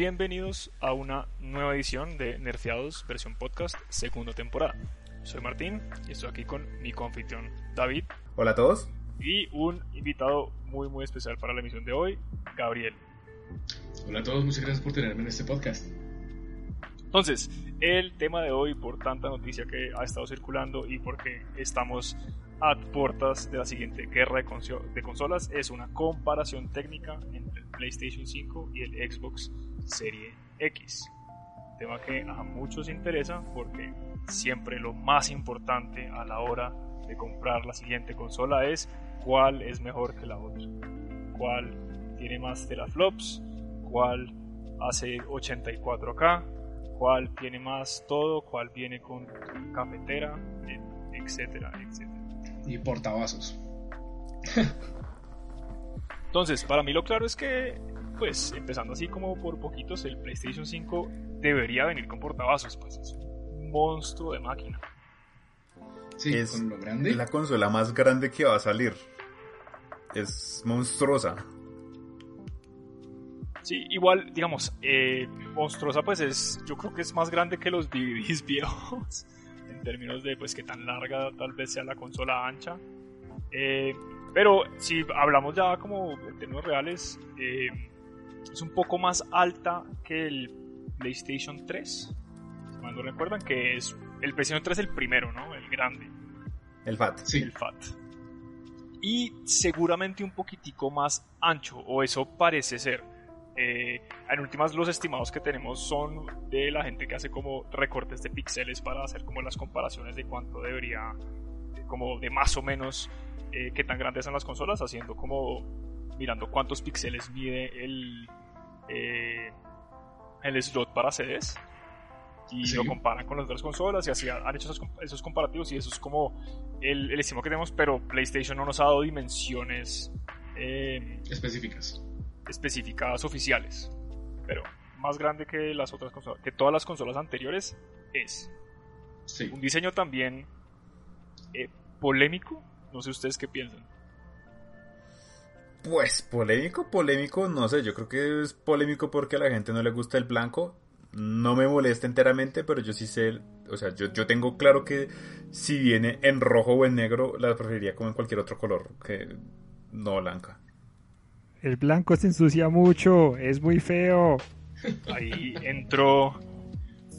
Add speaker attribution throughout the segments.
Speaker 1: bienvenidos a una nueva edición de Nerfeados versión podcast, segunda temporada. Soy Martín y estoy aquí con mi confitrión David.
Speaker 2: Hola a todos.
Speaker 1: Y un invitado muy muy especial para la emisión de hoy, Gabriel.
Speaker 3: Hola a todos, muchas gracias por tenerme en este podcast.
Speaker 1: Entonces, el tema de hoy, por tanta noticia que ha estado circulando y porque estamos a puertas de la siguiente guerra de, consolas, es una comparación técnica entre el PlayStation 5 y el Xbox Serie X. Tema que a muchos interesa porque siempre lo más importante a la hora de comprar la siguiente consola es cuál es mejor que la otra. Cuál tiene más teraflops, cuál hace 84K, cuál tiene más todo, cuál viene con cafetera, etcétera, etcétera.
Speaker 3: Y portavasos.
Speaker 1: Entonces, para mí lo claro es que, pues, empezando así como por poquitos, el PlayStation 5 debería venir con portavasos, pues es un monstruo de máquina.
Speaker 2: Sí, es con lo grande. la consola más grande que va a salir. Es monstruosa.
Speaker 1: Sí, igual, digamos, eh, monstruosa pues es, yo creo que es más grande que los DVDs viejos, en términos de pues que tan larga tal vez sea la consola ancha. Eh, pero si hablamos ya como en términos reales, eh, es un poco más alta que el PlayStation 3. Cuando recuerdan que es el PlayStation 3 el primero, ¿no? El grande.
Speaker 2: El FAT.
Speaker 1: Sí. El FAT. Y seguramente un poquitico más ancho, o eso parece ser. Eh, en últimas, los estimados que tenemos son de la gente que hace como recortes de píxeles para hacer como las comparaciones de cuánto debería, como de más o menos eh, qué tan grandes son las consolas, haciendo como mirando cuántos píxeles mide el, eh, el slot para CDs y lo comparan con las otras consolas y así han hecho esos, comparativos y eso es como el, el estimado que tenemos, pero PlayStation no nos ha dado dimensiones
Speaker 3: específicas
Speaker 1: específicas oficiales. Pero más grande que las otras consolas, que todas las consolas anteriores es. Un diseño también eh, polémico. No sé ustedes qué piensan.
Speaker 2: Pues polémico, polémico, no sé, yo creo que es polémico porque a la gente no le gusta el blanco. No me molesta enteramente, pero yo sí sé, o sea, yo, yo tengo claro que si viene en rojo o en negro, la preferiría como en cualquier otro color, que no blanca.
Speaker 4: El blanco se ensucia mucho, es muy feo.
Speaker 1: Ahí entró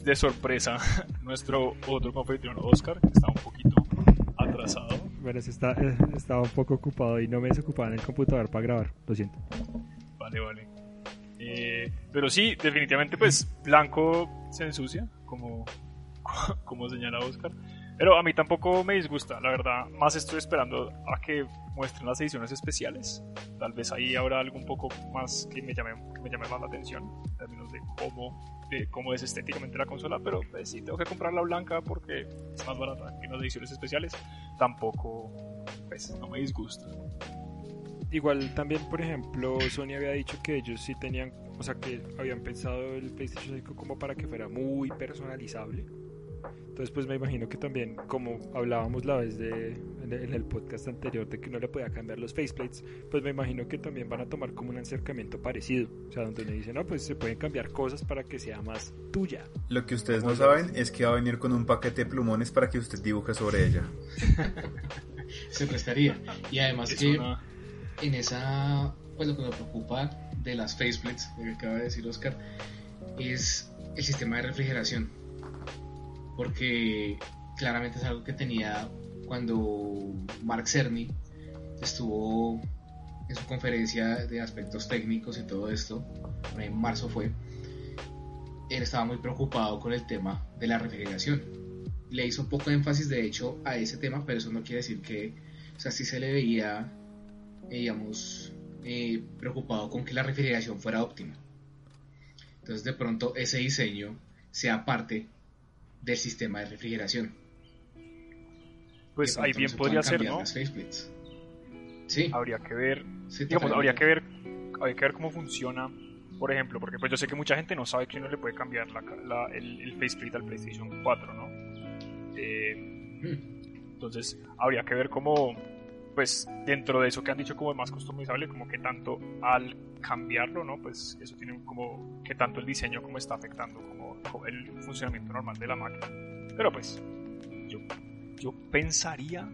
Speaker 1: de sorpresa nuestro otro competidor, Oscar, que está un poquito atrasado.
Speaker 4: Bueno, eh, estaba un poco ocupado y no me desocupaba en el computador para grabar, lo siento.
Speaker 1: Vale, vale. Eh, pero sí, definitivamente, pues blanco se ensucia, como, como señala Oscar. Pero a mí tampoco me disgusta, la verdad. Más estoy esperando a que muestren las ediciones especiales. Tal vez ahí habrá algo un poco más que me llame, que me llame más la atención en términos de cómo, de cómo es estéticamente la consola. Pero pues, si tengo que comprar la blanca porque es más barata que las ediciones especiales, tampoco pues, no me disgusta.
Speaker 4: Igual también, por ejemplo, Sony había dicho que ellos sí tenían, o sea, que habían pensado el PlayStation 5 como para que fuera muy personalizable entonces, pues me imagino que también, como hablábamos la vez de, en el podcast anterior de que no le podía cambiar los faceplates, pues me imagino que también van a tomar como un acercamiento parecido. O sea, donde le dicen, no, pues se pueden cambiar cosas para que sea más tuya.
Speaker 2: Lo que ustedes no saben es que va a venir con un paquete de plumones para que usted dibuje sobre ella.
Speaker 3: se prestaría. Y además que en esa, pues lo que me preocupa de las faceplates, lo que acaba de decir Oscar, es el sistema de refrigeración porque claramente es algo que tenía cuando Mark Cerny estuvo en su conferencia de aspectos técnicos y todo esto, en marzo fue, él estaba muy preocupado con el tema de la refrigeración. Le hizo un poco énfasis, de hecho, a ese tema, pero eso no quiere decir que, o sea, sí se le veía, digamos, eh, preocupado con que la refrigeración fuera óptima. Entonces, de pronto, ese diseño sea parte del sistema de refrigeración.
Speaker 1: Pues ahí bien podría ser, ¿no? Sí. Habría que ver, digamos, habría que ver, habría que ver cómo funciona, por ejemplo, porque pues yo sé que mucha gente no sabe que uno le puede cambiar la, el, el, faceplate al PlayStation 4, ¿no? Eh, hmm. Entonces habría que ver cómo, pues dentro de eso que han dicho como más customizable, como que tanto al cambiarlo, ¿no? Pues eso tiene como que tanto el diseño como está afectando el funcionamiento normal de la máquina. Pero pues yo, yo pensaría,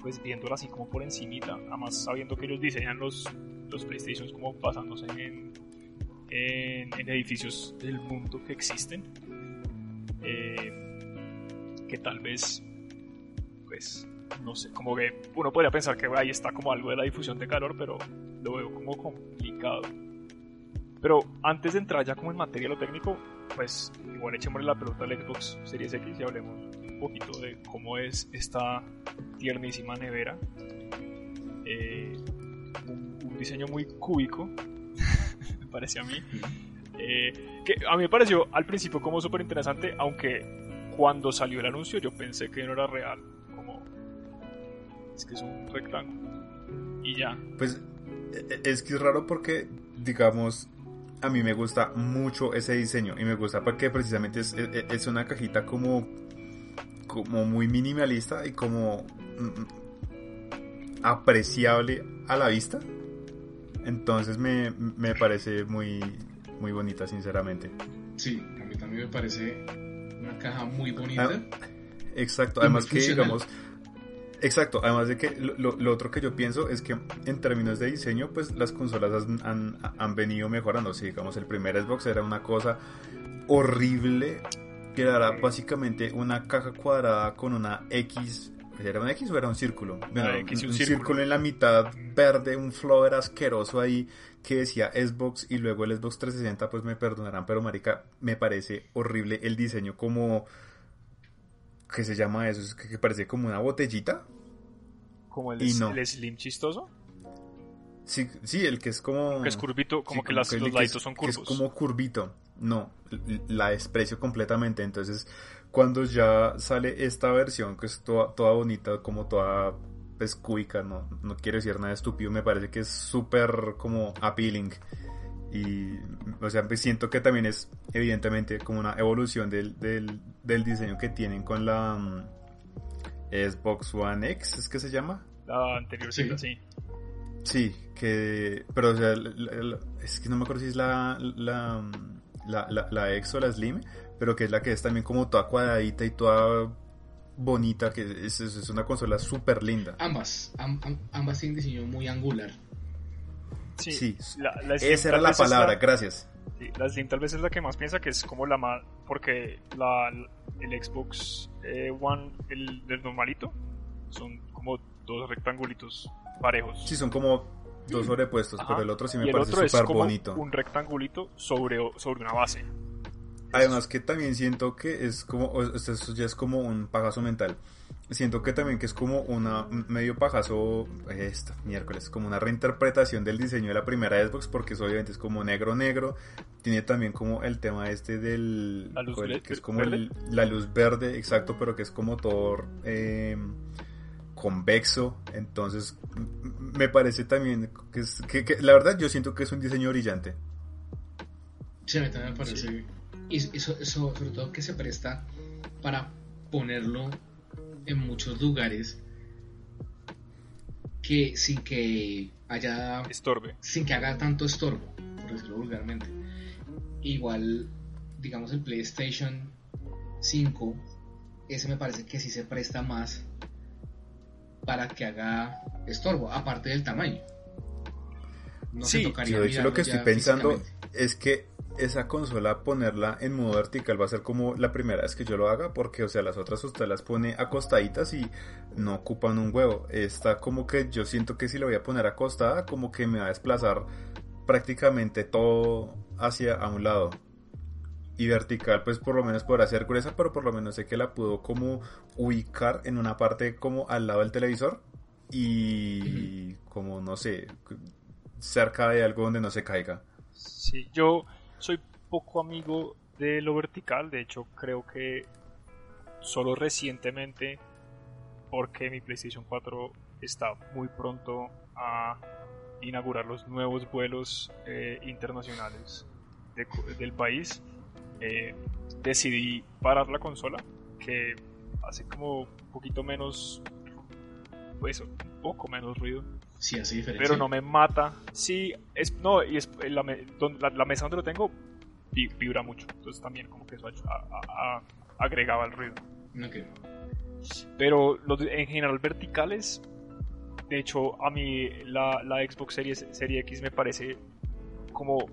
Speaker 1: pues viéndolo así como por encimita, además sabiendo que ellos diseñan los, los PlayStations como basándose en, en, edificios del mundo que existen, eh, que tal vez pues no sé, como que uno podría pensar que ahí está como algo de la difusión de calor, pero lo veo como complicado. Pero antes de entrar ya como en materia lo técnico, pues igual echémosle la pelota al Xbox Series X y hablemos un poquito de cómo es esta tiernísima nevera. Eh, un, diseño muy cúbico, me parece a mí. Eh, que a mí me pareció al principio como súper interesante, aunque cuando salió el anuncio yo pensé que no era real es que es un rectángulo. Y ya.
Speaker 2: Pues e, e, es que es raro porque, digamos, a mí me gusta mucho ese diseño y me gusta porque precisamente es, e, es una cajita como, como muy minimalista y como mm, mm, apreciable a la vista. Entonces me, me parece muy, muy bonita, sinceramente.
Speaker 3: Sí, a mí también me parece una caja muy bonita.
Speaker 2: Ah, exacto, además que digamos Exacto, además de que lo, otro que yo pienso es que en términos de diseño, pues las consolas han, han, venido mejorando. Si digamos el primer Xbox era una cosa horrible, que era básicamente una caja cuadrada con una X. ¿Era una X o era un círculo? un, círculo. en la mitad verde, un flower asqueroso ahí que decía Xbox y luego el Xbox 360, pues me perdonarán, pero marica, me parece horrible el diseño como ¿Qué se llama eso? Es que, parece como una botellita.
Speaker 1: ¿Como el, el Slim chistoso?
Speaker 2: Sí, sí, el que es como...
Speaker 1: Que es curvito, como que, los laditos son curvos.
Speaker 2: es como curvito. No, la desprecio completamente. Entonces, cuando ya sale esta versión, que es toda, toda bonita, como toda pescúica, no, no quiero decir nada estúpido, me parece que es súper como appealing. Y, o sea, pues siento que también es evidentemente como una evolución del, del, del diseño que tienen con la um, Xbox One X, ¿es que se llama?
Speaker 1: La anterior, sí. Sí,
Speaker 2: sí que, pero o sea, es que no me acuerdo si es la, la, la, la, X o la Slim, pero que es la que es también como toda cuadradita y toda bonita, que es, es una consola súper linda.
Speaker 3: Ambas, ambas tienen diseño muy angular.
Speaker 2: Sí, esa era la palabra, gracias.
Speaker 1: la Slim tal vez es la que más piensa que es como la más. Porque la, el Xbox eh, One, el, normalito, son como dos rectangulitos parejos.
Speaker 2: Sí, son como dos sobrepuestos, pero el otro sí me parece súper bonito.
Speaker 1: Un rectangulito sobre, sobre una base.
Speaker 2: Además que también siento que es como, eso ya es como un pagazo mental siento que también que es como una medio pajazo esto, miércoles, como una reinterpretación del diseño de la primera Xbox porque eso obviamente es como negro negro, tiene también como el tema este del que es como la luz verde, exacto, pero que es como todo eh, convexo, entonces me parece también que es que, la verdad yo siento que es un diseño brillante.
Speaker 3: Sí, a mí también me parece. Y eso, eso sobre todo que se presta para ponerlo en muchos lugares que sin que haya
Speaker 1: estorbe.
Speaker 3: sin que haga tanto estorbo por decirlo vulgarmente. Igual digamos el PlayStation 5 ese me parece que sí se presta más para que haga estorbo aparte del tamaño.
Speaker 2: No sí, de hecho lo que estoy pensando es que esa consola ponerla en modo vertical va a ser como la primera vez que yo lo haga porque o sea las otras usted las pone acostaditas y no ocupan un huevo. Está como que yo siento que si lo voy a poner acostada como que me va a desplazar prácticamente todo hacia a un lado. Y vertical pues por lo menos podrá ser gruesa pero por lo menos sé que la puedo como ubicar en una parte como al lado del televisor y como no sé cerca de algo donde no se caiga.
Speaker 1: Sí, yo soy poco amigo de lo vertical, de hecho creo que solo recientemente, porque mi PlayStation 4 está muy pronto a inaugurar los nuevos vuelos eh, internacionales del país, eh, decidí parar la consola, que hace como un poquito menos, pues poco menos ruido.
Speaker 3: Sí, hace diferencia.
Speaker 1: Pero no me mata. Sí, es, no, y es, la, la, mesa donde lo tengo vibra mucho. Entonces también como que eso agregaba el ruido.
Speaker 3: Okay.
Speaker 1: Pero los, en general verticales, de hecho a mí la, la Xbox Series, Serie X me parece como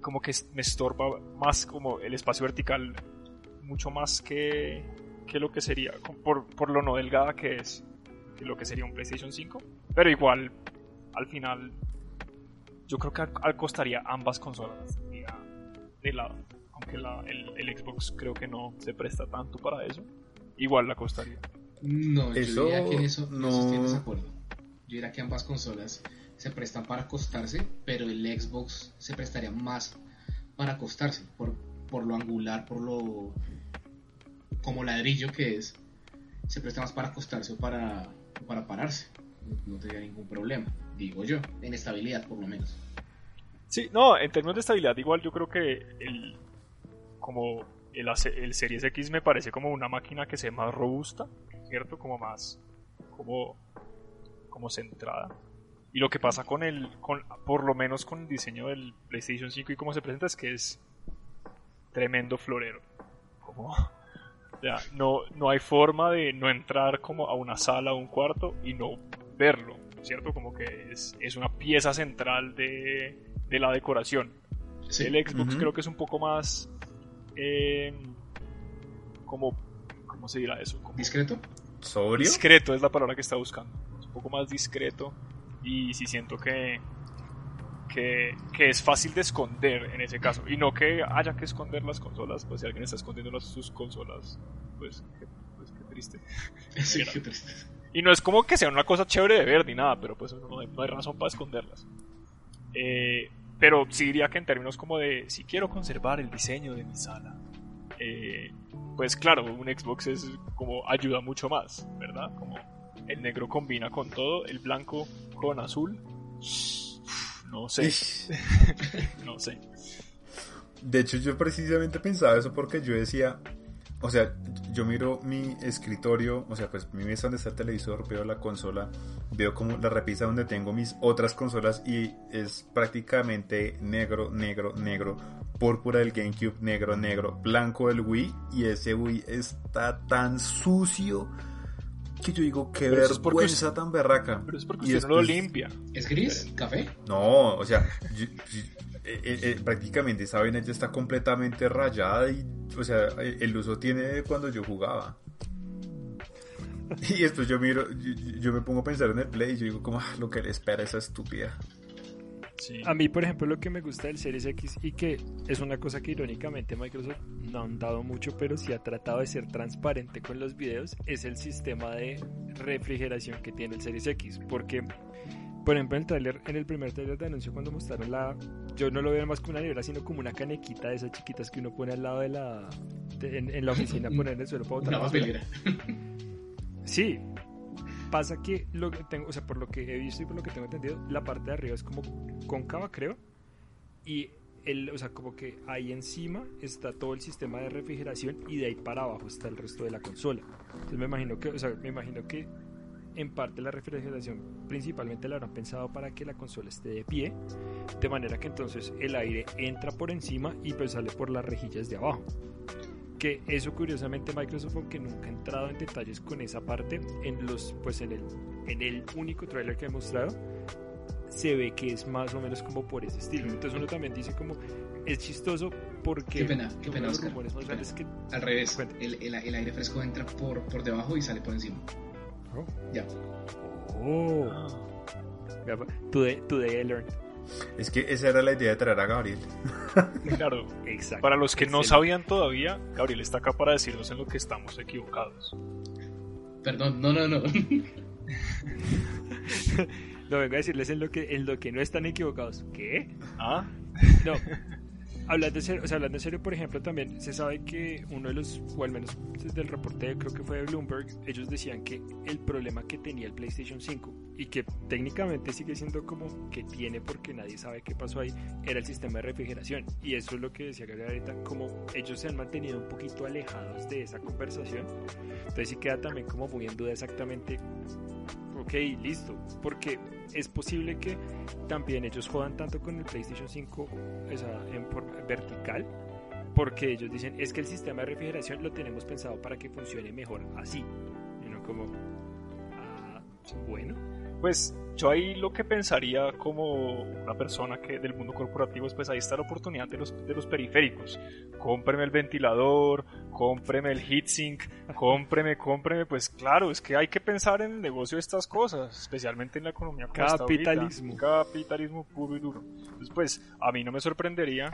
Speaker 1: como que me estorba más como el espacio vertical mucho más que, que lo que sería por, por lo no delgada que es que lo que sería un PlayStation 5 pero igual al final yo creo que al, costaría ambas consolas de lado aunque la, el, el, Xbox creo que no se presta tanto para eso igual la costaría.
Speaker 3: No yo diría que en eso no. estoy desacuerdo yo diría que ambas consolas se prestan para acostarse, pero el Xbox se prestaría más para acostarse, por, por lo angular, por lo como ladrillo que es, se presta más para acostarse o para, para pararse. No, tendría ningún problema, digo yo, en estabilidad por lo menos.
Speaker 1: Sí, no, en términos de estabilidad igual yo creo que el como el, el Series X me parece como una máquina que sea más robusta, ¿cierto? Como más como como centrada. Y lo que pasa con el, con, por lo menos con el diseño del PlayStation 5 y cómo se presenta es que es tremendo florero. Como, no, no hay forma de no entrar como a una sala o un cuarto y no verlo, ¿cierto? Como que es, es una pieza central de, de la decoración. El Xbox creo que es un poco más... Eh, como, ¿Cómo se dirá eso?
Speaker 3: ¿Discreto?
Speaker 2: ¿Sobrio?
Speaker 1: Discreto es la palabra que está buscando. Es un poco más discreto y sí siento que, que, es fácil de esconder en ese caso. Y no que haya que esconder las consolas, pues si alguien está escondiendo sus consolas, pues qué, pues, triste.
Speaker 3: Sí, qué triste.
Speaker 1: Y no es como que sea una cosa chévere de ver ni nada, pero pues no hay, razón para esconderlas. Eh, pero sí diría que en términos como de si quiero conservar el diseño de mi sala, eh, pues claro, un Xbox es como ayuda mucho más, ¿verdad? Como el negro combina con todo, el blanco con azul. No sé. no sé.
Speaker 2: De hecho, yo precisamente pensaba eso porque yo decía, o sea, yo miro mi escritorio, o sea, pues mi mesa donde está el televisor, veo la consola, veo como la repisa donde tengo mis otras consolas y es prácticamente negro, negro, negro, púrpura del GameCube, negro, negro, blanco del Wii y ese Wii está tan sucio que yo digo, qué vergüenza tan berraca.
Speaker 1: Pero es porque y usted no lo limpia.
Speaker 3: ¿Es gris? ¿Café?
Speaker 2: No, o sea, eh, eh, eh, prácticamente esa vaina ya está completamente rayada y, o sea, el uso tiene cuando yo jugaba. Y después yo miro, yo, me pongo a pensar en el play y yo digo, como, ah, lo que le espera esa estúpida.
Speaker 4: A mí, por ejemplo, lo que me gusta del Series X y que es una cosa que irónicamente Microsoft no han dado mucho, pero sí ha tratado de ser transparente con los videos, es el sistema de refrigeración que tiene el Series X. Porque, por ejemplo, en el trailer, en el primer trailer de anuncio, cuando mostraron la. Yo no lo veo más como una nevera, sino como una canequita de esas chiquitas que uno pone al lado de la. en, la oficina, poner en el suelo para botar.
Speaker 3: Una
Speaker 4: Sí, Pasa que, lo que tengo, o sea, por lo que he visto y por lo que tengo entendido, la parte de arriba es como cóncava, creo. Y el, o sea, como que ahí encima está todo el sistema de refrigeración y de ahí para abajo está el resto de la consola. Entonces me imagino que, o sea, me imagino que en parte la refrigeración principalmente la habrán pensado para que la consola esté de pie, de manera que entonces el aire entra por encima y pues sale por las rejillas de abajo que eso curiosamente Microsoft aunque nunca ha entrado en detalles con esa parte en los pues en el en el único trailer que he mostrado se ve que es más o menos como por ese estilo. Entonces uno también dice como es chistoso porque
Speaker 3: qué pena qué pena, Oscar, que al revés el, el, el, aire fresco entra por, por debajo y sale por encima. Oh. ya.
Speaker 4: Oh. Today, today I learned
Speaker 2: es que esa era la idea de traer a Gabriel.
Speaker 1: Claro, exacto. Para los que no sabían todavía, Gabriel está acá para decirnos en lo que estamos equivocados.
Speaker 3: Perdón, no, no, no.
Speaker 4: no, vengo a decirles en lo que, en lo que no están equivocados. ¿Qué?
Speaker 1: ¿Ah?
Speaker 4: No, hablando en serio, o sea, hablando en serio, por ejemplo, también se sabe que uno de los, o al menos desde el reporte, creo que fue de Bloomberg, ellos decían que el problema que tenía el PlayStation 5 y que técnicamente sigue siendo como que tiene porque nadie sabe qué pasó ahí, era el sistema de refrigeración. Y eso es lo que decía Gabriel ahorita, como ellos se han mantenido un poquito alejados de esa conversación. Entonces sí queda también como muy en duda exactamente ok, listo, porque es posible que también ellos jodan tanto con el PlayStation 5 o sea, en vertical, porque ellos dicen, es que el sistema de refrigeración lo tenemos pensado para que funcione mejor así, y no como, ah, bueno.
Speaker 1: Pues yo ahí lo que pensaría como una persona que del mundo corporativo es pues ahí está la oportunidad de los, de los periféricos. Cómpreme el ventilador, cómpreme el heatsink, cómpreme, cómpreme. Pues claro, es que hay que pensar en el negocio de estas cosas, especialmente en la economía.
Speaker 4: Capitalismo.
Speaker 1: Capitalismo puro y duro. Entonces pues a mí no me sorprendería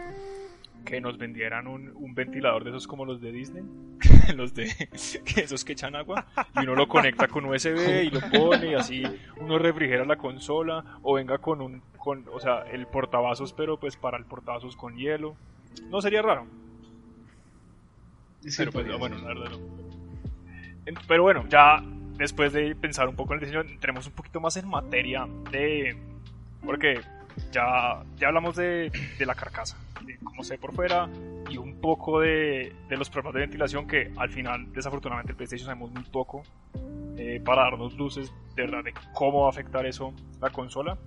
Speaker 1: que nos vendieran un, un, ventilador de esos como los de Disney, los de esos que echan agua, y uno lo conecta con USB y lo pone y así uno refrigera la consola, o venga con un, con, o sea, el portavasos, pero pues para el portavasos con hielo. No sería raro. pero pues, bueno, la verdad no. Pero bueno, ya después de pensar un poco en el diseño, entremos un poquito más en materia de... Porque ya, ya hablamos de, de la carcasa de cómo se ve por fuera y un poco de, de, los problemas de ventilación que al final desafortunadamente el PlayStation sabemos muy poco eh, para darnos luces de verdad de cómo va a afectar eso la consola.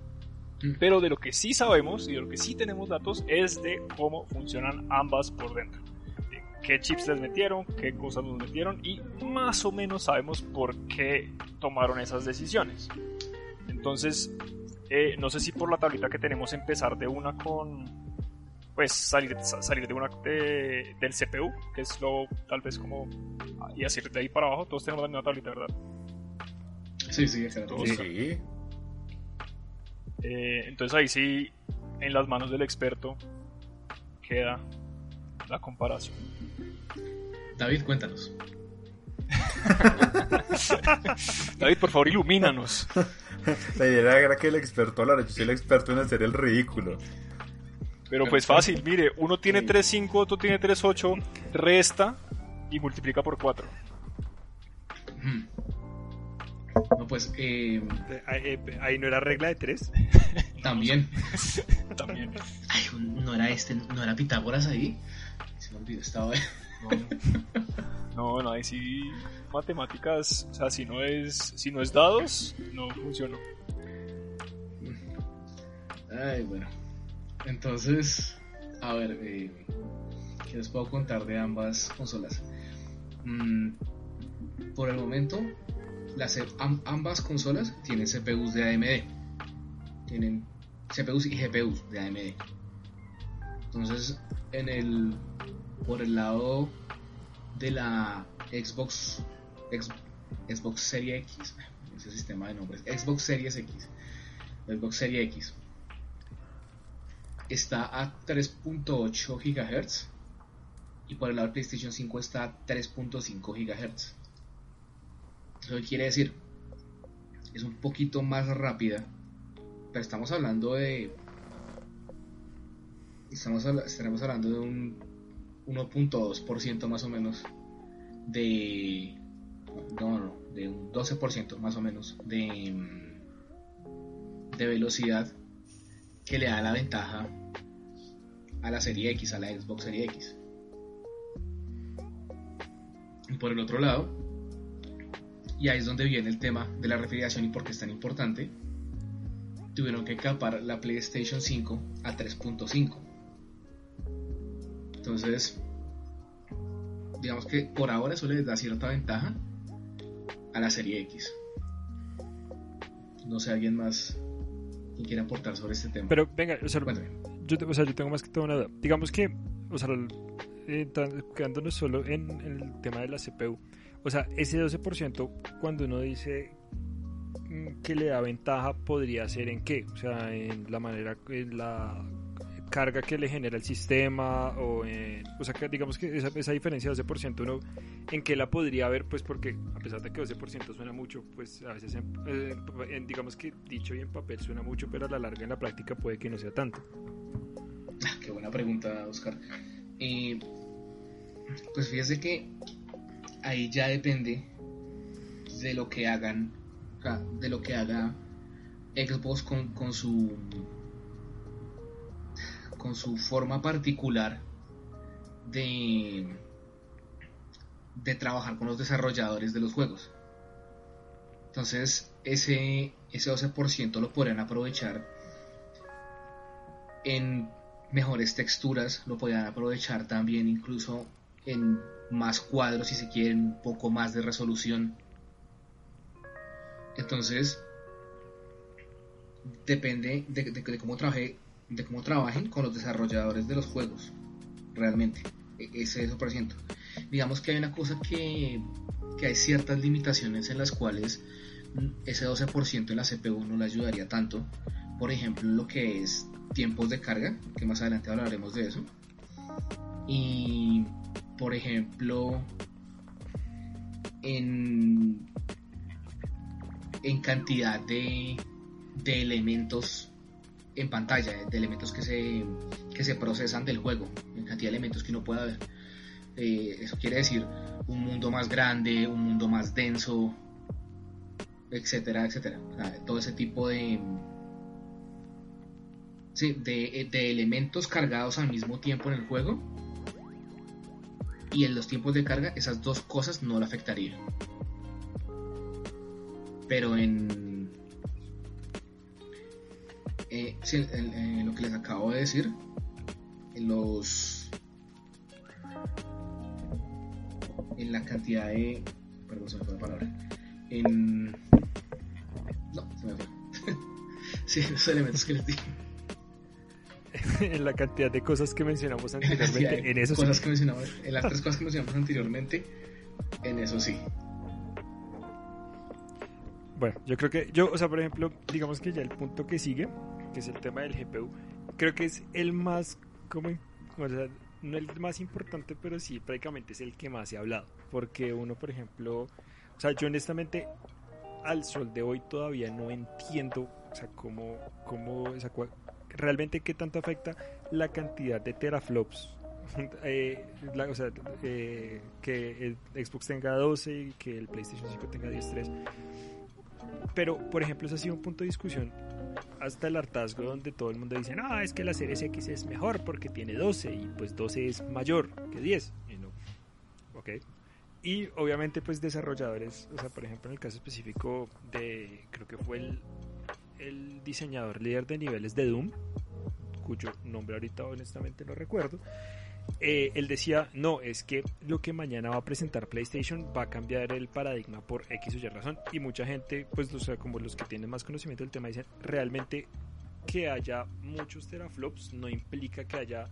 Speaker 1: Pero de lo que sí sabemos y de lo que sí tenemos datos es de cómo funcionan ambas por dentro. De qué chips les metieron, qué cosas nos metieron y más o menos sabemos por qué tomaron esas decisiones. Entonces eh, no sé si por la tablita que tenemos empezar de una con pues salir, salir de una del CPU, que es lo tal vez como y así de ahí para abajo, todos tenemos la misma tablita, ¿verdad?
Speaker 3: Sí, sí, sí.
Speaker 1: Eh, entonces ahí sí, en las manos del experto queda la comparación.
Speaker 3: David, cuéntanos.
Speaker 1: David, por favor, ilumínanos.
Speaker 2: La idea era que el experto hablara, yo soy el experto en hacer el ridículo.
Speaker 1: Pero pues fácil, mire, uno tiene 3.5, otro tiene 3.8, resta y multiplica por 4.
Speaker 3: No, pues... Eh,
Speaker 4: eh, ahí no era regla de 3.
Speaker 3: También.
Speaker 1: También.
Speaker 3: Ay, no era este, no era Pitágoras ahí. Se me olvidó, estaba ahí.
Speaker 1: No, no, ahí sí matemáticas, o sea, si no es si no es dados, no funcionó.
Speaker 3: Ay, bueno. Entonces, a ver, eh, ¿qué les puedo contar de ambas consolas? Mm, por el momento, las, ambas consolas tienen CPUs de AMD. Tienen CPUs y GPUs de AMD. Entonces, en el por el lado de la Xbox Xbox Series X, ese sistema de nombres, Xbox Series X, Xbox Series X está a 3.8 GHz y por el lado del PlayStation 5 está a 3.5 GHz. Eso quiere decir, es un poquito más rápida, pero estamos hablando de estamos estaremos hablando de un 1.2% más o menos de no, no, de un 12% más o menos de de velocidad que le da la ventaja a la serie X, a la Xbox Serie X. Y por el otro lado, y ahí es donde viene el tema de la refrigeración y por qué es tan importante, tuvieron que capar la PlayStation 5 a 3.5. Entonces, digamos que por ahora eso les da cierta ventaja a la serie X. No sé, alguien más quiera aportar sobre este tema.
Speaker 4: Pero venga, o sea, yo, o sea, yo tengo más que todo una duda. Digamos que, o sea, eh, quedándonos solo en, el tema de la CPU, o sea, ese 12% cuando uno dice mm, que le da ventaja podría ser en qué, o sea, en la manera, en la carga que le genera el sistema o, o sea, que digamos que esa, diferencia de 12% uno en qué la podría ver, pues porque a pesar de que 12% suena mucho, pues a veces eh, digamos que dicho y en papel suena mucho, pero a la larga en la práctica puede que no sea tanto.
Speaker 3: Qué buena pregunta, Oscar. pues fíjese que ahí ya depende de lo que hagan, de lo que haga Xbox con, con su con su forma particular de, de trabajar con los desarrolladores de los juegos. Entonces, ese, ese 12% lo podrían aprovechar en mejores texturas, lo podrían aprovechar también incluso en más cuadros si se quieren, un poco más de resolución. Entonces, depende de, cómo trabaje, de cómo trabajen con los desarrolladores de los juegos, realmente, e, ese 12%. Digamos que hay una cosa que, que hay ciertas limitaciones en las cuales ese 12% en la CPU no le ayudaría tanto. Por ejemplo, lo que es tiempos de carga, que más adelante hablaremos de eso. Y, por ejemplo, en, en cantidad de, de elementos en pantalla, de elementos que se, que se procesan del juego, en cantidad de elementos que uno pueda ver. Eh, eso quiere decir un mundo más grande, un mundo más denso, etcétera, etcétera. todo ese tipo de, sí, de, de, elementos cargados al mismo tiempo en el juego. Y en los tiempos de carga, esas dos cosas no lo afectarían. Pero en, eh, en, lo que les acabo de decir, en los en la cantidad de perdón se me fue la palabra en no se me fue sí los elementos que les dije
Speaker 4: en la cantidad de cosas que mencionamos anteriormente. en eso
Speaker 3: cosas que mencionamos, en las tres cosas que mencionamos anteriormente, en eso sí.
Speaker 4: Bueno, yo creo que, yo, o sea, por ejemplo, digamos que ya el punto que sigue, que es el tema del GPU, creo que es el más, como, o sea, no el más importante, pero sí prácticamente es el que más ha hablado. Porque uno, por ejemplo, o sea, yo honestamente al sol de hoy todavía no entiendo, o sea, cómo, cómo esa, realmente qué tanto afecta la cantidad de teraflops. Eh, o sea, eh, que el Xbox tenga 12 y que el PlayStation 5 tenga 10.3. Pero, por ejemplo, ese ha sido un punto de discusión hasta el hartazgo donde todo el mundo dice, no, es que la Series X es mejor porque tiene 12 y pues 12 es mayor que 10. Y no, ok. Y obviamente pues desarrolladores, o sea, por ejemplo en el caso específico de, creo que fue el el diseñador líder de niveles de Doom, cuyo nombre ahorita honestamente no recuerdo, eh, él decía, no, es que lo que mañana va a presentar PlayStation va a cambiar el paradigma por X o Y razón. Y mucha gente, pues, o sea, como los que tienen más conocimiento del tema, dicen, realmente que haya muchos teraflops no implica que haya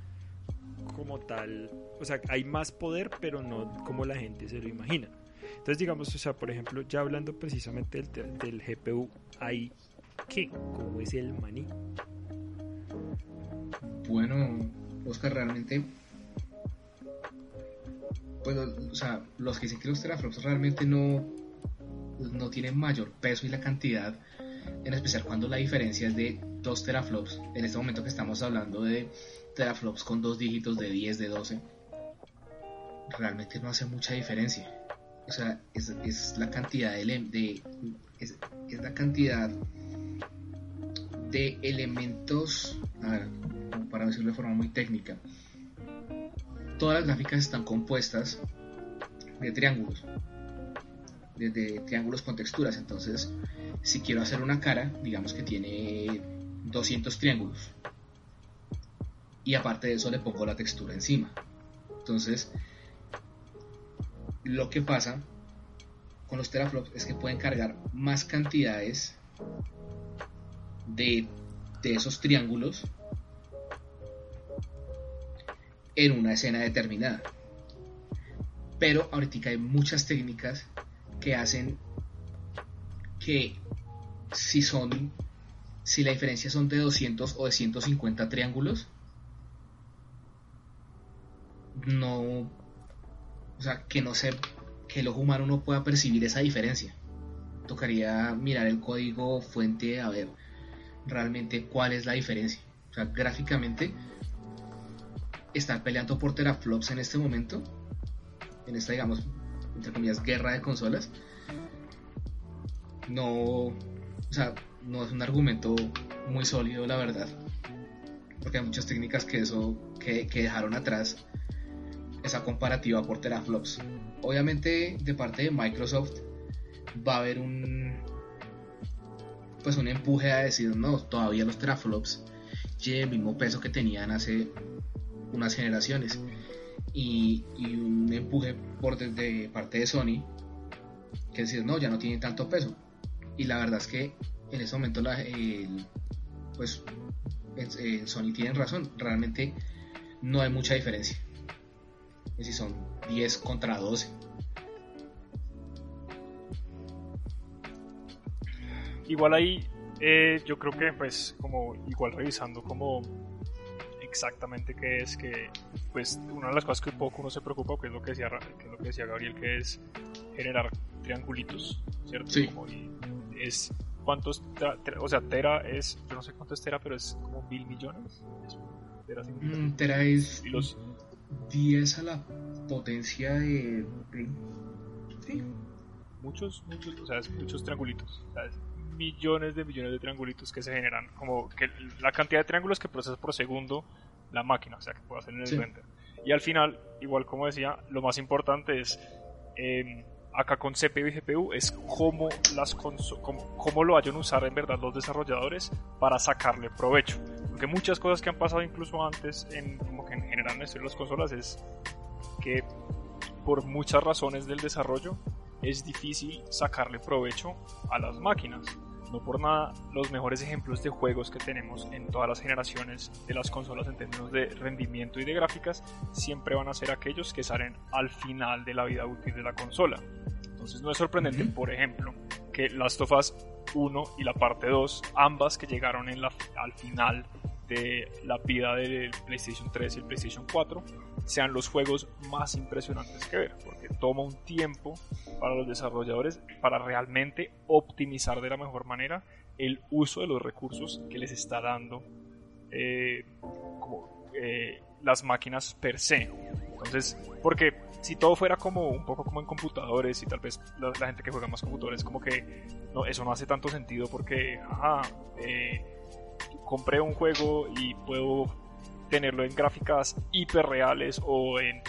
Speaker 4: como tal, o sea, hay más poder, pero no como la gente se lo imagina. Entonces, digamos, o sea, por ejemplo, ya hablando precisamente del, del GPU, hay ¿Qué? ¿Cómo es el maní?
Speaker 3: Bueno, Oscar, realmente. Pues, o sea, los que dicen que los teraflops realmente no, no tienen mayor peso y la cantidad, en especial cuando la diferencia es de 2 teraflops. En este momento que estamos hablando de teraflops con dos dígitos de 10, de 12, realmente no hace mucha diferencia. O sea, es, la cantidad de, cantidad de elementos, a ver, para decirlo de forma muy técnica, todas las gráficas están compuestas de triángulos, de, triángulos con texturas. Entonces, si quiero hacer una cara, digamos que tiene 200 triángulos. Y aparte de eso le pongo la textura encima. Entonces, lo que pasa con los teraflops es que pueden cargar más cantidades de, esos triángulos en una escena determinada. Pero ahorita hay muchas técnicas que hacen que si son si la diferencia son de 200 o de 150 triángulos no o sea que no sé que el ojo humano no pueda percibir esa diferencia tocaría mirar el código fuente a ver realmente cuál es la diferencia. O sea, gráficamente, estar peleando por teraflops en este momento, en esta, digamos, entre comillas, guerra de consolas, no, o sea, no es un argumento muy sólido, la verdad. Porque hay muchas técnicas que eso, que, que dejaron atrás esa comparativa por teraflops. Obviamente, de parte de Microsoft, va a haber un, pues un empuje a decir, no, todavía los teraflops llevan el mismo peso que tenían hace unas generaciones. Y, un empuje por desde parte de Sony que decir, no, ya no tienen tanto peso. Y la verdad es que en ese momento la, pues en, Sony tienen razón, realmente no hay mucha diferencia. Es decir, son 10 contra 12.
Speaker 1: Igual ahí, eh, yo creo que pues como igual revisando como exactamente qué es que pues una de las cosas que un poco uno se preocupa que es lo que decía que es lo que decía Gabriel que es generar triangulitos cierto
Speaker 3: sí.
Speaker 1: es cuántos o sea tera es yo no sé cuánto es tera pero es como mil millones
Speaker 3: tera, es mm, y los 10 a la potencia de,
Speaker 1: sí muchos muchos o sea es muchos triangulitos millones de millones de triangulitos que se generan, como que la cantidad de triángulos que procesa por segundo la máquina, o sea, que puede hacer en el render. Y al final, igual como decía, lo más importante es, em, acá con CPU y GPU, es cómo, las cómo, cómo, lo vayan a usar en verdad los desarrolladores para sacarle provecho. Porque muchas cosas que han pasado incluso antes, en, como que en general en las consolas, es que por muchas razones del desarrollo, es difícil sacarle provecho a las máquinas. No por nada, los mejores ejemplos de juegos que tenemos en todas las generaciones de las consolas en términos de rendimiento y de gráficas siempre van a ser aquellos que salen al final de la vida útil de la consola. Entonces no es sorprendente, por ejemplo, que Last of Us 1 y la parte 2, ambas que llegaron en la, al final de la vida del PlayStation 3 y el PlayStation 4 sean los juegos más impresionantes que ver, porque toma un tiempo para los desarrolladores para realmente optimizar de la mejor manera el uso de los recursos que les está dando eh, eh, las máquinas per se. Entonces, porque si todo fuera como un poco como en computadores y tal vez la, gente que juega más computadores como que no, eso no hace tanto sentido porque, ajá, eh, compré un juego y puedo tenerlo en gráficas hiperreales o en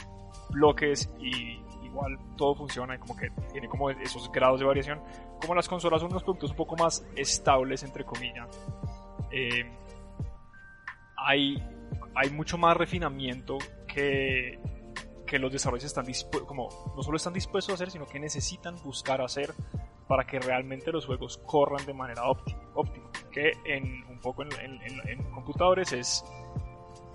Speaker 1: bloques y igual todo funciona y como que tiene como esos grados de variación. Como las consolas son unos productos un poco más estables, entre comillas, eh, hay, hay mucho más refinamiento que, que los desarrolladores están dispuestos, como no solo están dispuestos a hacer, sino que necesitan buscar hacer para que realmente los juegos corran de manera óptima. que en un poco en, computadores es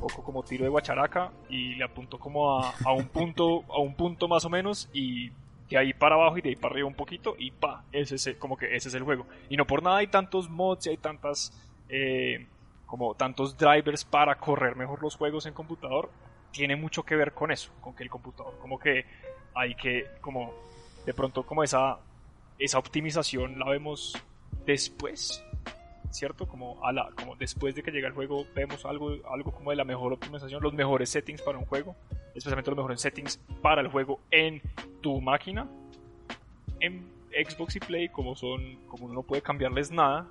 Speaker 1: poco como tiro de guacharaca y le apunto como a, un punto a un punto más o menos y de ahí para abajo y de ahí para arriba un poquito y pa, ese es como que ese es el juego. Y no por nada hay tantos mods y hay tantas eh, como tantos drivers para correr mejor los juegos en computador. Tiene mucho que ver con eso, con que el computador como que hay que como de pronto como esa esa optimización la vemos después, ¿cierto? Como, a la, como después de que llega el juego vemos algo, algo como de la mejor optimización, los mejores settings para un juego, especialmente los mejores settings para el juego en tu máquina. En Xbox y Play, como son, como uno no puede cambiarles nada,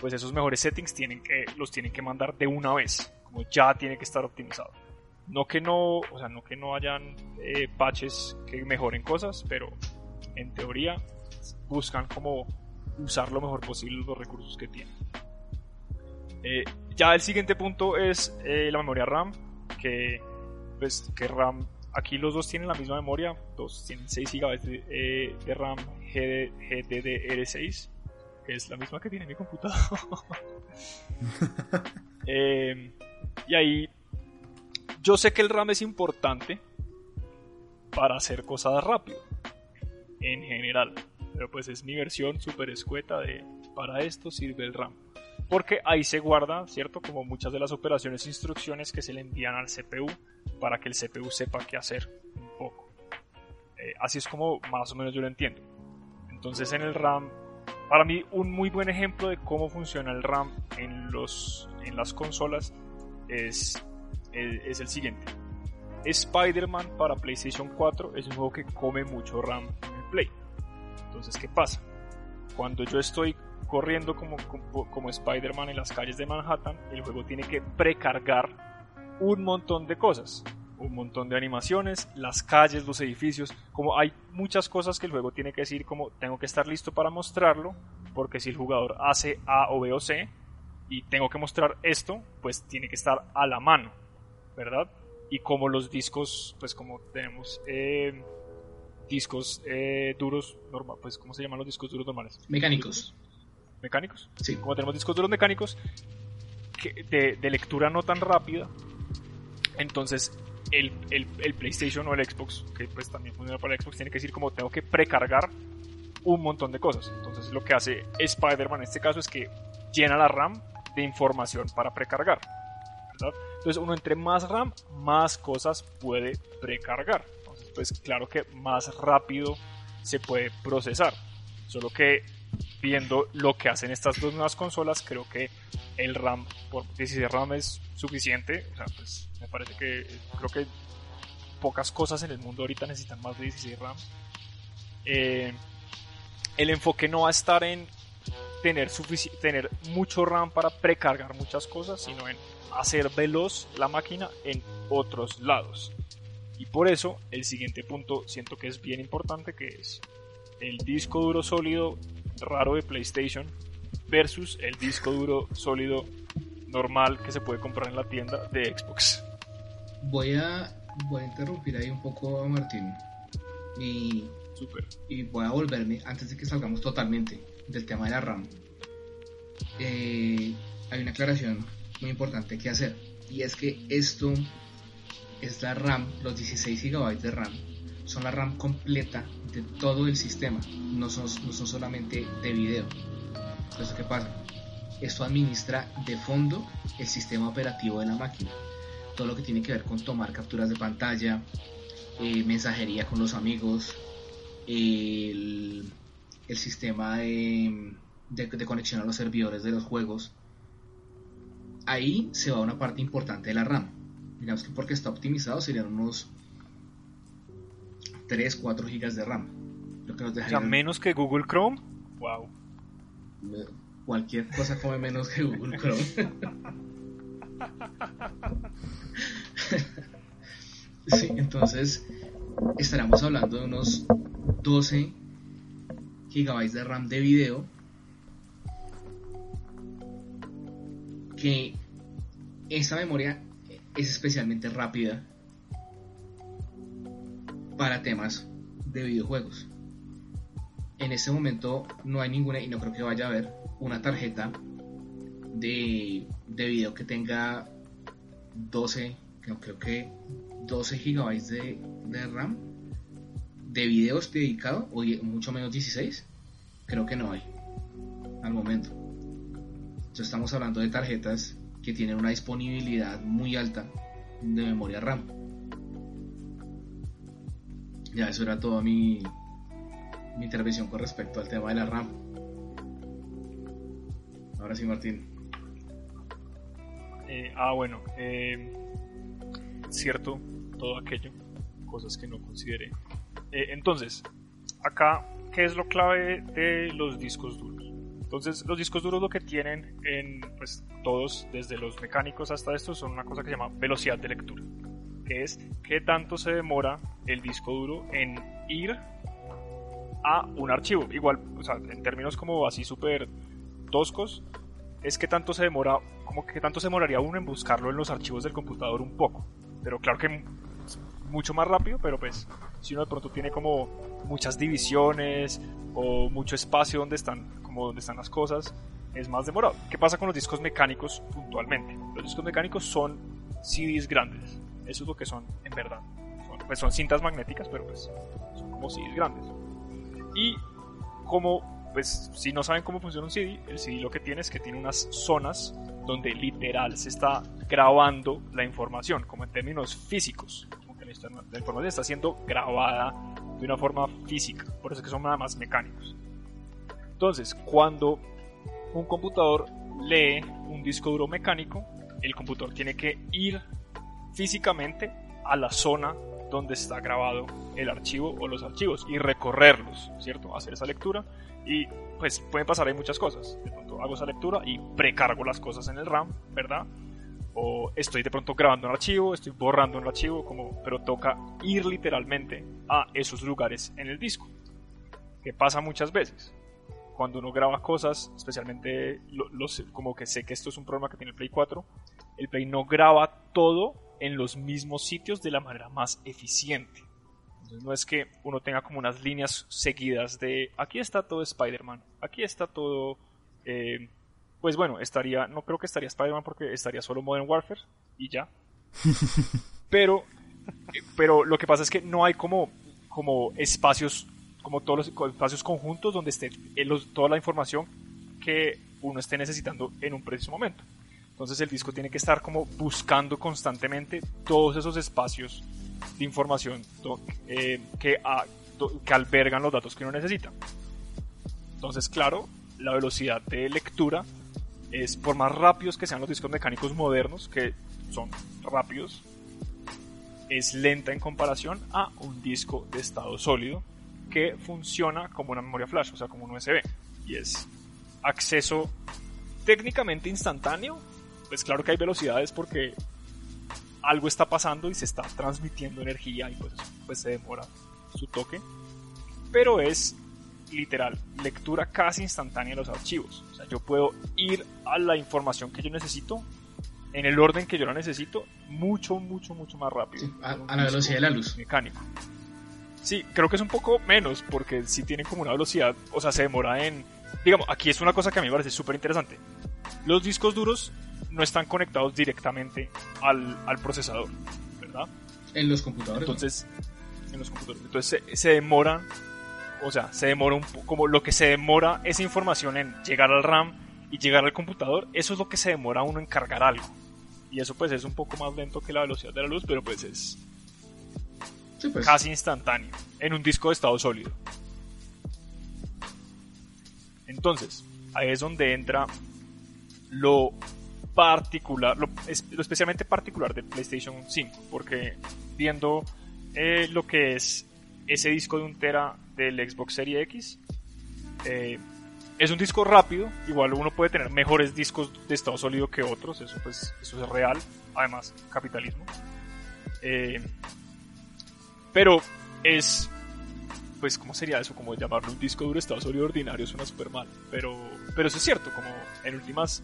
Speaker 1: pues esos mejores settings tienen que, los tienen que mandar de una vez, como ya tiene que estar optimizado. No que no, o sea, no que no hayan eh, patches que mejoren cosas, pero en teoría buscan como usar lo mejor posible los recursos que tienen. Eh, ya el siguiente punto es eh, la memoria RAM, que pues que RAM, aquí los dos tienen la misma memoria, dos tienen 6 GB de, eh, de, RAM GDDR6, que es la misma que tiene mi computador. y ahí, yo sé que el RAM es importante para hacer cosas rápido, en general pero pues es mi versión súper escueta de para esto sirve el RAM. Porque ahí se guarda, ¿cierto? Como muchas de las operaciones e instrucciones que se le envían al CPU para que el CPU sepa qué hacer un poco. Eh, así es como más o menos yo lo entiendo. Entonces en el RAM, para mí un muy buen ejemplo de cómo funciona el RAM en, los, en las consolas es, es, es el siguiente. Spider-Man para PlayStation 4 es un juego que come mucho RAM en el Play. Entonces, ¿qué pasa? Cuando yo estoy corriendo como, como, Spider-Man en las calles de Manhattan, el juego tiene que precargar un montón de cosas, un montón de animaciones, las calles, los edificios, como hay muchas cosas que el juego tiene que decir como tengo que estar listo para mostrarlo, porque si el jugador hace A o B o C y tengo que mostrar esto, pues tiene que estar a la mano, ¿verdad? Y como los discos, pues como tenemos eh, discos eh, duros, normal, pues ¿cómo se llaman los discos duros normales?
Speaker 3: Mecánicos.
Speaker 1: ¿Mecánicos?
Speaker 3: Sí.
Speaker 1: Como tenemos discos duros mecánicos que de, de lectura no tan rápida, entonces el, el, el, PlayStation o el Xbox, que pues también funciona para el Xbox, tiene que decir como tengo que precargar un montón de cosas. Entonces lo que hace Spider-Man en este caso es que llena la RAM de información para precargar. ¿verdad? Entonces uno entre más RAM, más cosas puede precargar. Entonces pues claro que más rápido se puede procesar. Solo que viendo lo que hacen estas dos nuevas consolas, creo que el RAM por 16 RAM es suficiente. O sea, pues me parece que creo que pocas cosas en el mundo ahorita necesitan más de 16 RAM. Eh, el enfoque no va a estar en tener, tener mucho RAM para precargar muchas cosas, sino en hacer veloz la máquina en otros lados. Y por eso el siguiente punto siento que es bien importante, que es el disco duro sólido raro de PlayStation versus el disco duro sólido normal que se puede comprar en la tienda de Xbox.
Speaker 3: Voy a, voy a interrumpir ahí un poco a Martín y,
Speaker 1: Super.
Speaker 3: y voy a volverme antes de que salgamos totalmente del tema de la RAM. Eh, hay una aclaración muy importante que hacer y es que esto es la RAM, los 16 GB de RAM son la RAM completa de todo el sistema, no son, no son solamente de video. Entonces, ¿qué pasa? Esto administra de fondo el sistema operativo de la máquina. Todo lo que tiene que ver con tomar capturas de pantalla, eh, mensajería con los amigos, el, el sistema de, de, de, conexión a los servidores de los juegos. Ahí se va una parte importante de la RAM. Digamos que porque está optimizado serían unos 3, 4 gigas de RAM. Lo que nos
Speaker 1: dejaría... O sea, menos que Google Chrome. Wow.
Speaker 3: Cualquier cosa come menos que Google Chrome. sí, entonces estaremos hablando de unos 12 gigabytes de RAM de video que esta memoria es especialmente rápida para temas de videojuegos. En este momento no hay ninguna, y no creo que vaya a haber, una tarjeta de, de video que tenga 12, creo que 12 gigabytes de, de RAM de videos dedicado, o mucho menos 16, creo que no hay al momento. Entonces estamos hablando de tarjetas que tienen una disponibilidad muy alta de memoria RAM. Ya, eso era toda mi, mi intervención con respecto al tema de la RAM. Ahora sí, Martín.
Speaker 1: Eh, ah, bueno, eh, cierto, todo aquello, cosas que no consideré. Eh, entonces, acá, ¿qué es lo clave de los discos duros? Entonces, los discos duros lo que tienen en, pues, todos, desde los mecánicos hasta estos, son una cosa que se llama velocidad de lectura que es qué tanto se demora el disco duro en ir a un archivo. Igual, o sea, en términos como así súper toscos, es que tanto se demora, como que tanto se demoraría uno en buscarlo en los archivos del computador un poco. Pero claro que mucho más rápido, pero pues si uno de pronto tiene como muchas divisiones o mucho espacio donde están, como donde están las cosas, es más demorado. ¿Qué pasa con los discos mecánicos puntualmente? Los discos mecánicos son CDs grandes. Eso es lo que son en verdad. Pues son cintas magnéticas, pero pues son como CDs grandes. Y como, pues si no saben cómo funciona un CD, el CD lo que tiene es que tiene unas zonas donde literal se está grabando la información, como en términos físicos. Como que la información está siendo grabada de una forma física, por eso es que son nada más mecánicos. Entonces, cuando un computador lee un disco duro mecánico, el computador tiene que ir físicamente a la zona donde está grabado el archivo o los archivos y recorrerlos, ¿cierto? Hacer esa lectura y pues pueden pasar ahí muchas cosas. De pronto hago esa lectura y precargo las cosas en el RAM, ¿verdad? O estoy de pronto grabando un archivo, estoy borrando un archivo, como, pero toca ir literalmente a esos lugares en el disco. Que pasa muchas veces. cuando uno graba cosas, especialmente los, como que sé que esto es un problema que tiene el Play 4, el Play no graba todo en los mismos sitios de la manera más eficiente. Entonces no es que uno tenga como unas líneas seguidas de aquí está todo Spider-Man, aquí está todo... Eh, pues bueno, estaría, no creo que estaría Spider-Man porque estaría solo Modern Warfare y ya. pero, pero lo que pasa es que no hay como, como espacios, como todos los espacios conjuntos donde esté toda la información que uno esté necesitando en un preciso momento. Entonces el disco tiene que estar como buscando constantemente todos esos espacios de información eh, que, que albergan los datos que uno necesita. Entonces, claro, la velocidad de lectura es por más rápidos que sean los discos mecánicos modernos, que son rápidos, es lenta en comparación a un disco de estado sólido que funciona como una memoria flash, o sea, como un USB. Y es acceso técnicamente instantáneo. Pues claro que hay velocidades porque algo está pasando y se está transmitiendo energía y pues, pues se demora su toque. Pero es literal, lectura casi instantánea de los archivos. O sea, yo puedo ir a la información que yo necesito en el orden que yo la necesito mucho, mucho, mucho más rápido.
Speaker 3: a, la velocidad de la luz.
Speaker 1: Mecánico. Sí, creo que es un poco menos porque si tiene como una velocidad, o sea, se demora en... Digamos, aquí es una cosa que a mí me parece súper interesante. Los discos duros no están conectados directamente al, al, procesador, ¿verdad?
Speaker 3: En los computadores.
Speaker 1: Entonces, en los computadores. Entonces se, se demoran o sea, se demora un como lo que se demora esa información en llegar al RAM y llegar al computador, eso es lo que se demora uno en cargar algo. Y eso pues es un poco más lento que la velocidad de la luz, pero pues es pues. casi instantáneo en un disco de estado sólido. Entonces, ahí es donde entra lo particular, lo, especialmente particular del PlayStation 5, porque viendo eh, lo que es ese disco de un tera del Xbox Series X. Eh, es un disco rápido, igual uno puede tener mejores discos de estado sólido que otros, eso pues eso es real, además capitalismo. Eh, pero es, pues, ¿cómo sería eso? Como llamarlo un disco duro estado sólido ordinario suena súper mal, pero, pero eso es cierto, como en últimas,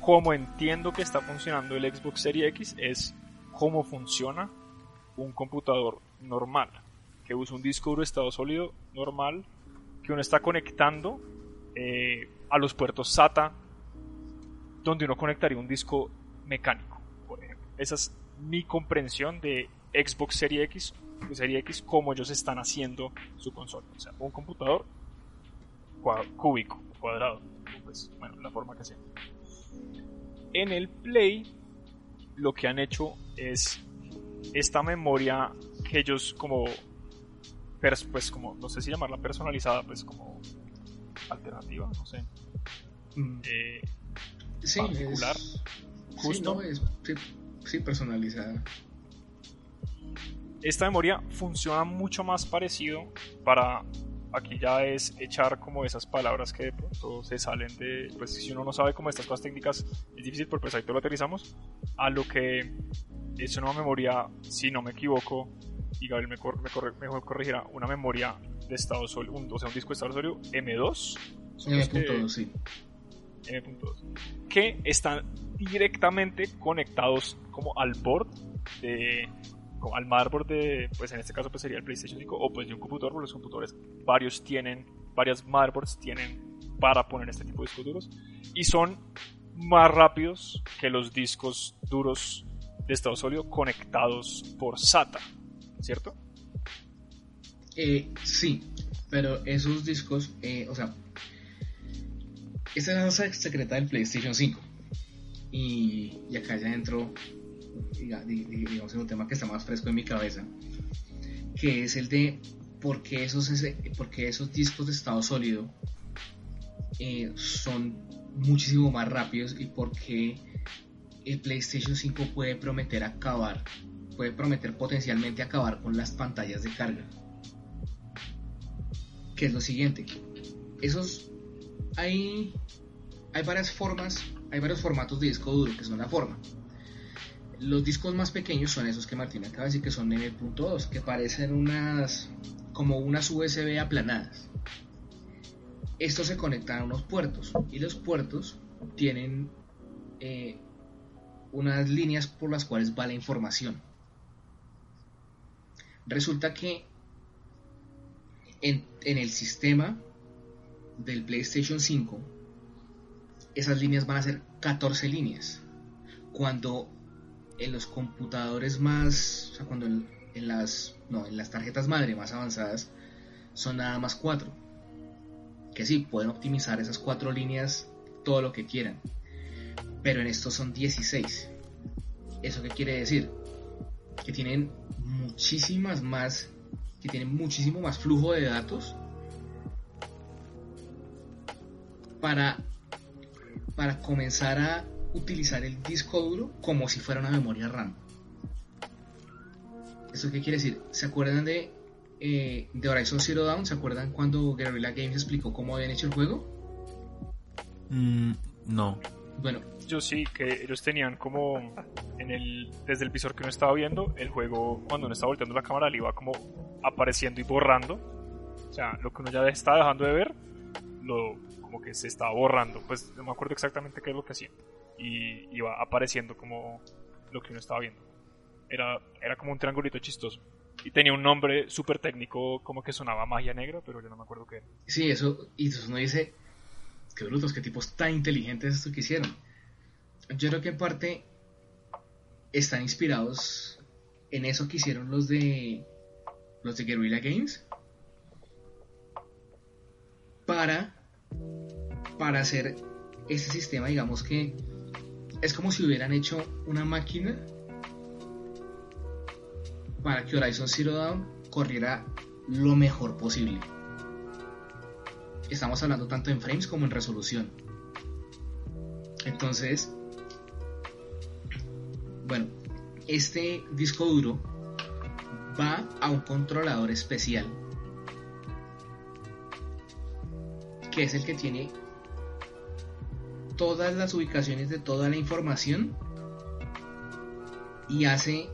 Speaker 1: como entiendo que está funcionando el Xbox Series X es cómo funciona un computador normal que usa un disco duro estado sólido normal que uno está conectando eh, a los puertos SATA donde uno conectaría un disco mecánico, por ejemplo. Esa es mi comprensión de Xbox Series X, Serie X, como ellos están haciendo su consola. O sea, un computador cúbico, cuadrado, pues, bueno, la forma que sea. En el Play, lo que han hecho es esta memoria que ellos como pues como, no sé si llamarla personalizada, pues como alternativa, no sé. Mm. Eh,
Speaker 3: sí, particular, justo. Sí, personalizada.
Speaker 1: Esta memoria funciona mucho más parecido para aquí ya es echar como esas palabras que de pronto se salen de, pues si uno no sabe cómo estas cosas técnicas es difícil, pero pues ahí lo aterrizamos, a lo que es una memoria, si no me equivoco, y Gabriel me, mejor corregirá, una memoria de estado sólido, o sea, un disco de estado sólido M2.
Speaker 3: M.2, sí.
Speaker 1: M.2. Que están directamente conectados como al board de al motherboard de, pues en este caso pues sería el PlayStation 5 o pues de un computador, porque los computadores varios tienen, varias motherboards tienen para poner este tipo de discos duros y son más rápidos que los discos duros de estado sólido conectados por SATA. ¿cierto?
Speaker 3: Eh, sí, pero esos discos, eh, o sea, esta es la secreta del PlayStation 5. Y, acá ya entro, digamos, en un tema que está más fresco en mi cabeza, que es el de por qué esos, esos discos de estado sólido eh, son muchísimo más rápidos y por qué el PlayStation 5 puede prometer acabar puede prometer potencialmente acabar con las pantallas de carga. Que es lo siguiente. Esos hay hay varias formas, hay varios formatos de disco duro que son la forma. Los discos más pequeños son esos que Martín acaba de decir que son M.2, que parecen unas como unas USB aplanadas. estos se conectan a unos puertos y los puertos tienen eh, unas líneas por las cuales va la información. Resulta que en, en el sistema del PlayStation 5 esas líneas van a ser 14 líneas. Cuando en los computadores más, o sea, cuando en, las, no, en las tarjetas madre más avanzadas son nada más 4. Que sí, pueden optimizar esas 4 líneas todo lo que quieran. Pero en estos son 16. ¿Eso qué quiere decir? Que tienen muchísimas más, que tienen muchísimo más flujo de datos para para comenzar a utilizar el disco duro como si fuera una memoria RAM. ¿Eso qué quiere decir? ¿Se acuerdan de, eh, de Horizon Zero Dawn? ¿Se acuerdan cuando Guerrilla Games explicó cómo habían hecho el juego?
Speaker 2: Mm, no.
Speaker 1: Bueno, yo sí, que ellos tenían como en el desde el visor que uno estaba viendo, el juego cuando uno estaba volteando la cámara le iba como apareciendo y borrando. O sea, lo que uno ya estaba dejando de ver, lo como que se estaba borrando. Pues no me acuerdo exactamente qué es lo que hacía. Y iba apareciendo como lo que uno estaba viendo. Era, era como un triangulito chistoso. Y tenía un nombre súper técnico, como que sonaba magia negra, pero yo no me acuerdo qué era.
Speaker 3: Sí, eso, y entonces uno dice, qué brutos, qué tipos tan inteligentes esto que hicieron. Yo creo que en parte están inspirados en eso que hicieron los de los de Guerrilla Games para para hacer este sistema, digamos que es como si hubieran hecho una máquina para que Horizon Zero Dawn corriera lo mejor posible. Estamos hablando tanto en frames como en resolución. Entonces, bueno, este disco duro va a un controlador especial que es el que tiene todas las ubicaciones de toda la información y hace,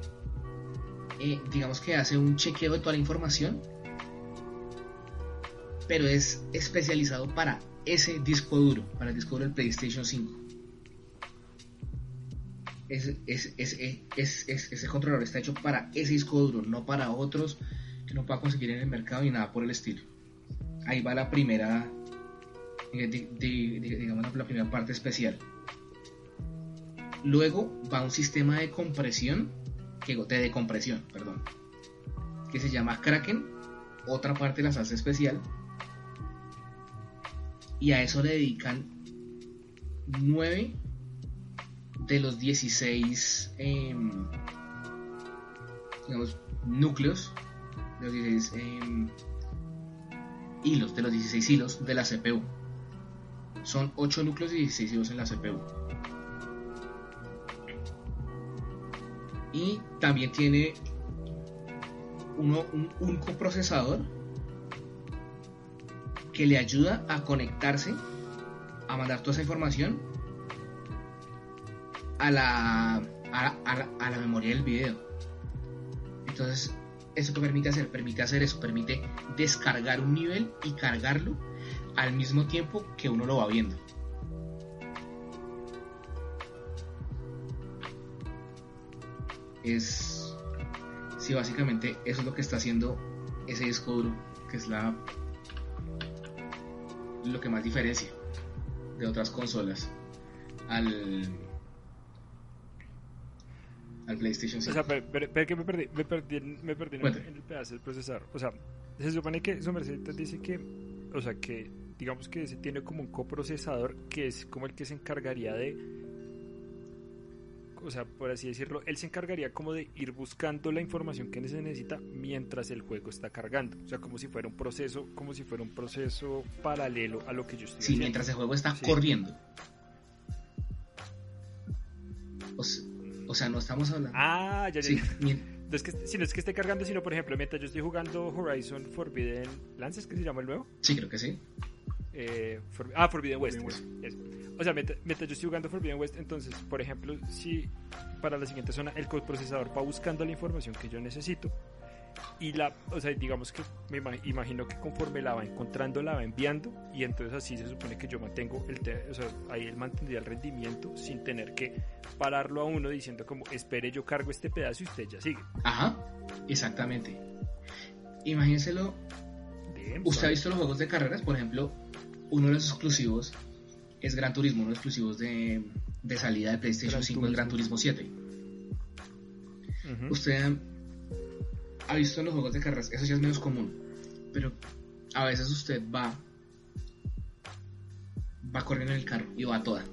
Speaker 3: eh, digamos que hace un chequeo de toda la información, pero es especializado para ese disco duro, para el disco duro del PlayStation 5. ese controlador está hecho para ese disco duro, no para otros que no pueda conseguir en el mercado y nada por el estilo. Ahí va la primera digamos la primera parte especial. Luego va un sistema de compresión, que, de decompresión, perdón, que se llama Kraken, otra parte de la especial, y a eso le dedican 9 de los 16 em, núcleos, de los 16 em, hilos, de los 16 hilos de la CPU. Son 8 núcleos y 16 hilos en la CPU. Y también tiene uno, un, coprocesador que le ayuda a conectarse, a mandar toda esa información a la, a la, memoria del video. Entonces, ¿eso que permite hacer? Permite hacer eso, permite descargar un nivel y cargarlo al mismo tiempo que uno lo va viendo. Es. Sí, básicamente eso es lo que está haciendo ese disco duro, que es la. lo que más diferencia de otras consolas al. al PlayStation 5.
Speaker 4: O sea, pero, que me perdí, me perdí, me perdí en, el, pedazo del procesador. O sea, se supone que su merced dice que. O sea, que digamos que se tiene como un coprocesador que es como el que se encargaría de o sea, por así decirlo, él se encargaría como de ir buscando la información que se necesita mientras el juego está cargando. O sea, como si fuera un proceso, como si fuera un proceso paralelo a lo que yo estoy
Speaker 3: Sí, mientras el juego está corriendo. O, sea, no estamos hablando.
Speaker 4: Ah, ya, ya. No es que, si no es que esté cargando, sino por ejemplo, mientras yo estoy jugando Horizon Forbidden Lances, que se llama el nuevo?
Speaker 3: Sí, creo que sí.
Speaker 4: Eh, ah, Forbidden West. O sea, mientras, yo estoy jugando Forbidden West, entonces, por ejemplo, si para la siguiente zona el procesador va buscando la información que yo necesito y la, o sea, digamos que me imagino que conforme la va encontrando la va enviando y entonces así se supone que yo mantengo el, o sea, ahí él mantendría el rendimiento sin tener que pararlo a uno diciendo como espere yo cargo este pedazo y usted ya sigue.
Speaker 3: Ajá, exactamente. Imagínenselo. ¿Usted ha visto los juegos de carreras? Por ejemplo, uno de los exclusivos es Gran Turismo, uno de los exclusivos de, de salida de PlayStation 5 es Gran Turismo 7. Usted ha visto en los juegos de carreras, eso ya es menos común, pero a veces usted va, va corriendo en el carro y va toda.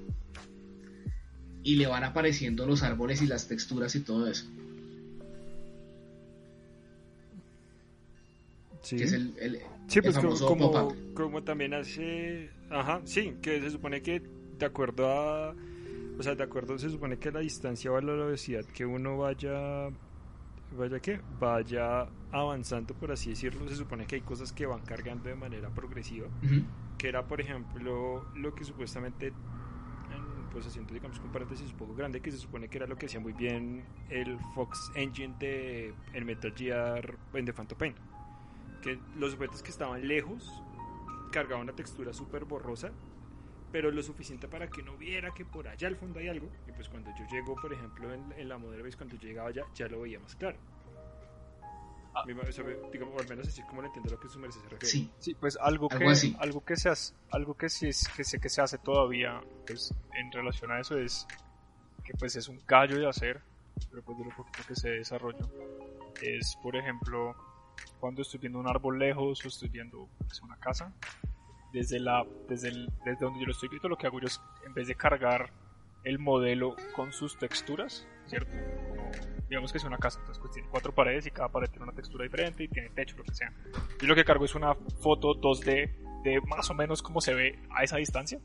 Speaker 3: Y le van apareciendo los árboles y las texturas y todo eso.
Speaker 4: Sí. Que es el, sí, pues como, como, también hace. Ajá, sí, que se supone que de acuerdo a. O sea, de acuerdo, se supone que la distancia o la velocidad que uno vaya vaya que vaya avanzando por así decirlo se supone que hay cosas que van cargando de manera progresiva que era por ejemplo lo que supuestamente pues haciendo digamos un paréntesis un poco grande que se supone que era lo que hacía muy bien el Fox Engine de el Metal Gear en The Phantom Pain que los objetos que estaban lejos cargaban una textura súper borrosa pero lo suficiente para que no viera que por allá al fondo hay algo. Y pues cuando yo llego, por ejemplo, en, la modelo base, cuando yo llegaba allá, ya lo veía más claro. Ah. digamos, al menos así como lo entiendo lo que su merced se refiere.
Speaker 1: Sí, sí pues algo, que, algo que se hace, algo que sí es, que sé que se hace todavía, pues en relación a eso es que pues es un callo de hacer, pero pues de lo poquito que se desarrolla, es por ejemplo cuando estoy viendo un árbol lejos o estoy viendo pues, una casa, desde, la, desde, el, desde donde yo lo estoy viendo, lo que hago yo es, en vez de cargar el modelo con sus texturas, ¿cierto? digamos que es una casa, entonces pues tiene cuatro paredes y cada pared tiene una textura diferente y tiene techo, lo que sea. Y lo que cargo es una foto 2D de más o menos cómo se ve a esa distancia.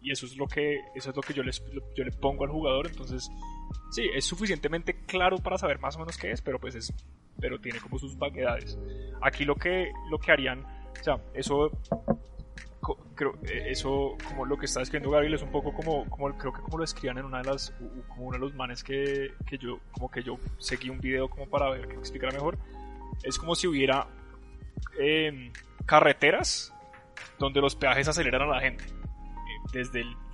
Speaker 1: Y eso es lo que, eso es lo que yo, les, yo le pongo al jugador, entonces sí, es suficientemente claro para saber más o menos qué es, pero pues es, pero tiene como sus vaguedades. Aquí lo que, lo que harían, o sea, eso creo eh, eso como lo que está escribiendo Gabriel es un poco como, como creo que como lo escribían en una de las como uno de los manes que, que yo como que yo seguí un video como para ver que explicara mejor es como si hubiera em, carreteras donde los peajes aceleran a la gente eh,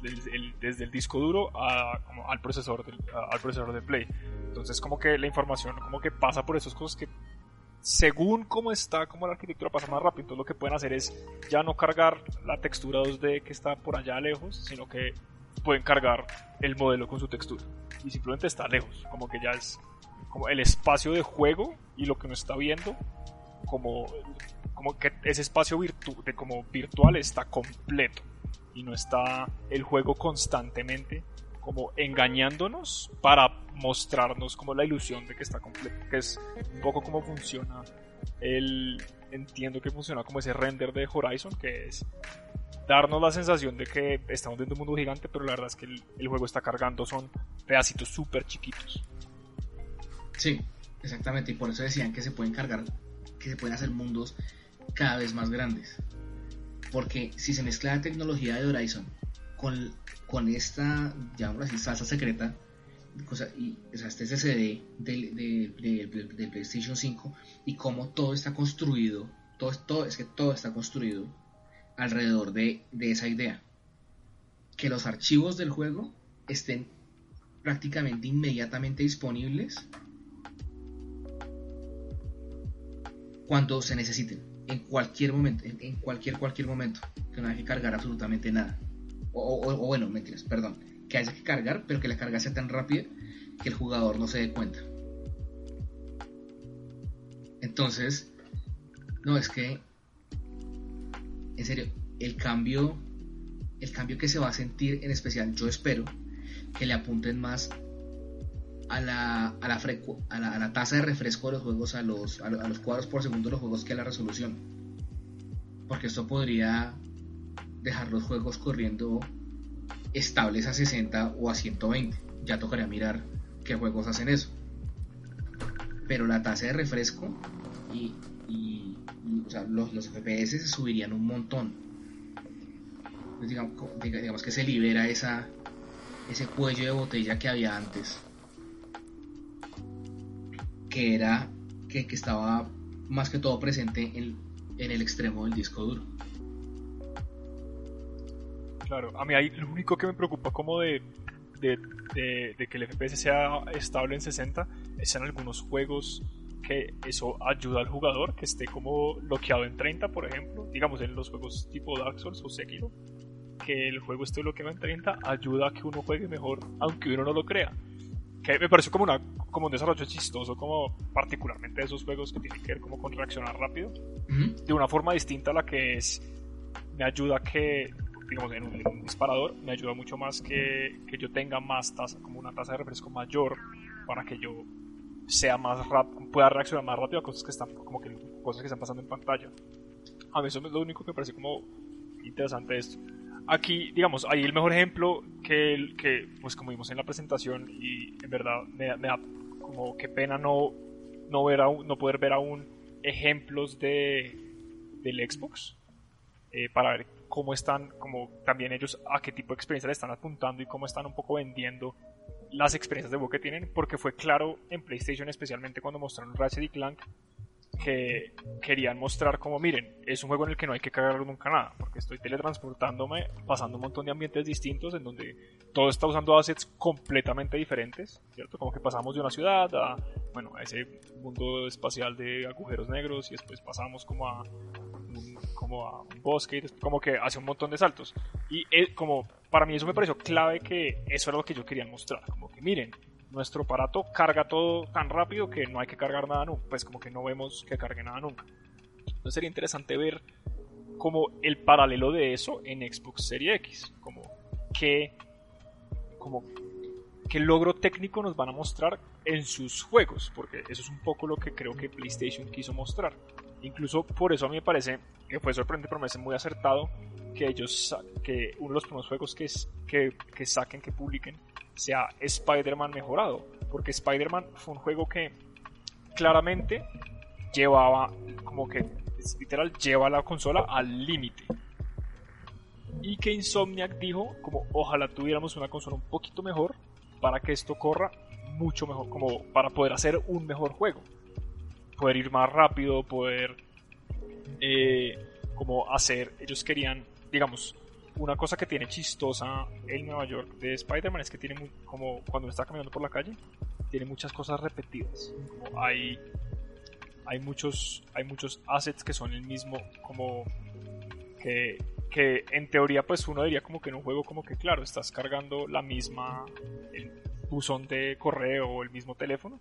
Speaker 1: desde el, desde el, disco duro a, como al procesador del, al procesador de play entonces como que la información como que pasa por esas cosas que según cómo está, como la arquitectura pasa más rápido, entonces lo que pueden hacer es ya no cargar la textura 2D que está por allá lejos, sino que pueden cargar el modelo con su textura. Y simplemente está lejos, como que ya es como el espacio de juego y lo que uno está viendo, como, como que ese espacio virtu de como virtual está completo y no está el juego constantemente como engañándonos para mostrarnos como la ilusión de que está completo, que es un poco como funciona el entiendo que funciona como ese render de Horizon, que es darnos la sensación de que estamos dentro de un mundo gigante, pero la verdad es que el, juego está cargando, son pedacitos súper chiquitos.
Speaker 3: Sí, exactamente, y por eso decían que se pueden cargar, que se pueden hacer mundos cada vez más grandes. Porque si se mezcla la tecnología de Horizon con con esta, llamémoslo así, salsa secreta, y, o sea, este SSD del, del, PlayStation 5 y cómo todo está construido, todo, todo, es que todo está construido alrededor de, de esa idea. Que los archivos del juego estén prácticamente inmediatamente disponibles cuando se necesiten, en cualquier momento, en, cualquier cualquier momento, que no hay que cargar absolutamente nada o, bueno, mentiras, perdón, que haya que cargar, pero que la carga sea tan rápida que el jugador no se dé cuenta. Entonces, no, es que, en serio, el cambio, el cambio que se va a sentir en especial, yo espero que le apunten más a la, a la, a la, tasa de refresco de los juegos, a los, a los cuadros por segundo de los juegos que a la resolución. Porque esto podría dejar los juegos corriendo estables a 60 o a 120. Ya tocaría mirar qué juegos hacen eso. Pero la tasa de refresco y, los, los, FPS se subirían un montón. digamos, que se libera esa, ese cuello de botella que había antes. Que era que, que estaba más que todo presente en, en el extremo del disco duro.
Speaker 1: Claro, a mí hay, lo único que me preocupa como de, de, de, que el FPS sea estable en 60 es en algunos juegos que eso ayuda al jugador que esté como bloqueado en 30, por ejemplo. Digamos en los juegos tipo Dark Souls o Sekiro, que el juego esté bloqueado en 30 ayuda a que uno juegue mejor, aunque uno no lo crea. Que me parece como, una, como un desarrollo chistoso, como particularmente de esos juegos que tienen que ver como con reaccionar rápido, de una forma distinta a la que es, me ayuda que digamos, en un, disparador, me ayuda mucho más que, que, yo tenga más tasa, como una tasa de refresco mayor, para que yo sea más rápido, pueda reaccionar más rápido a cosas que están, como que cosas que están pasando en pantalla. A mí eso es lo único que me parece como interesante esto. Aquí, digamos, hay el mejor ejemplo que, que pues como vimos en la presentación y en verdad me, me da como que pena no, no, ver aún, no poder ver aún ejemplos de, del Xbox eh, para ver cómo están, como también ellos a qué tipo de experiencia le están apuntando y cómo están un poco vendiendo las experiencias de juego que tienen, porque fue claro en PlayStation, especialmente cuando mostraron Ratchet y Clank, que querían mostrar como, miren, es un juego en el que no hay que cagar nunca nada, porque estoy teletransportándome, pasando un montón de ambientes distintos en donde todo está usando assets completamente diferentes, ¿cierto? Como que pasamos de una ciudad a, bueno, a ese mundo espacial de agujeros negros y después pasamos como a como a un bosque, como que hace un montón de saltos. Y eh, como para mí eso me pareció clave que eso era lo que yo quería mostrar, como que miren, nuestro aparato carga todo tan rápido que no hay que cargar nada nunca, pues como que no vemos que cargue nada nunca. Entonces sería interesante ver como el paralelo de eso en Xbox Series X, como que como qué logro técnico nos van a mostrar en sus juegos, porque eso es un poco lo que creo que PlayStation quiso mostrar. Incluso por eso a mí me parece que fue sorprendente, pero me parece muy acertado que ellos, que uno de los primeros juegos que, que, que saquen, que publiquen, sea Spider-Man mejorado. Porque Spider-Man fue un juego que claramente llevaba, como que literal, lleva la consola al límite. Y que Insomniac dijo, como ojalá tuviéramos una consola un poquito mejor para que esto corra mucho mejor, como para poder hacer un mejor juego poder ir más rápido, poder eh, como hacer, ellos querían, digamos, una cosa que tiene chistosa en Nueva York de Spider-Man es que tiene como cuando está caminando por la calle, tiene muchas cosas repetidas. hay, hay muchos, hay muchos assets que son el mismo, como que, que en teoría pues uno diría como que en un juego como que claro, estás cargando la misma, el buzón de correo o el mismo teléfono,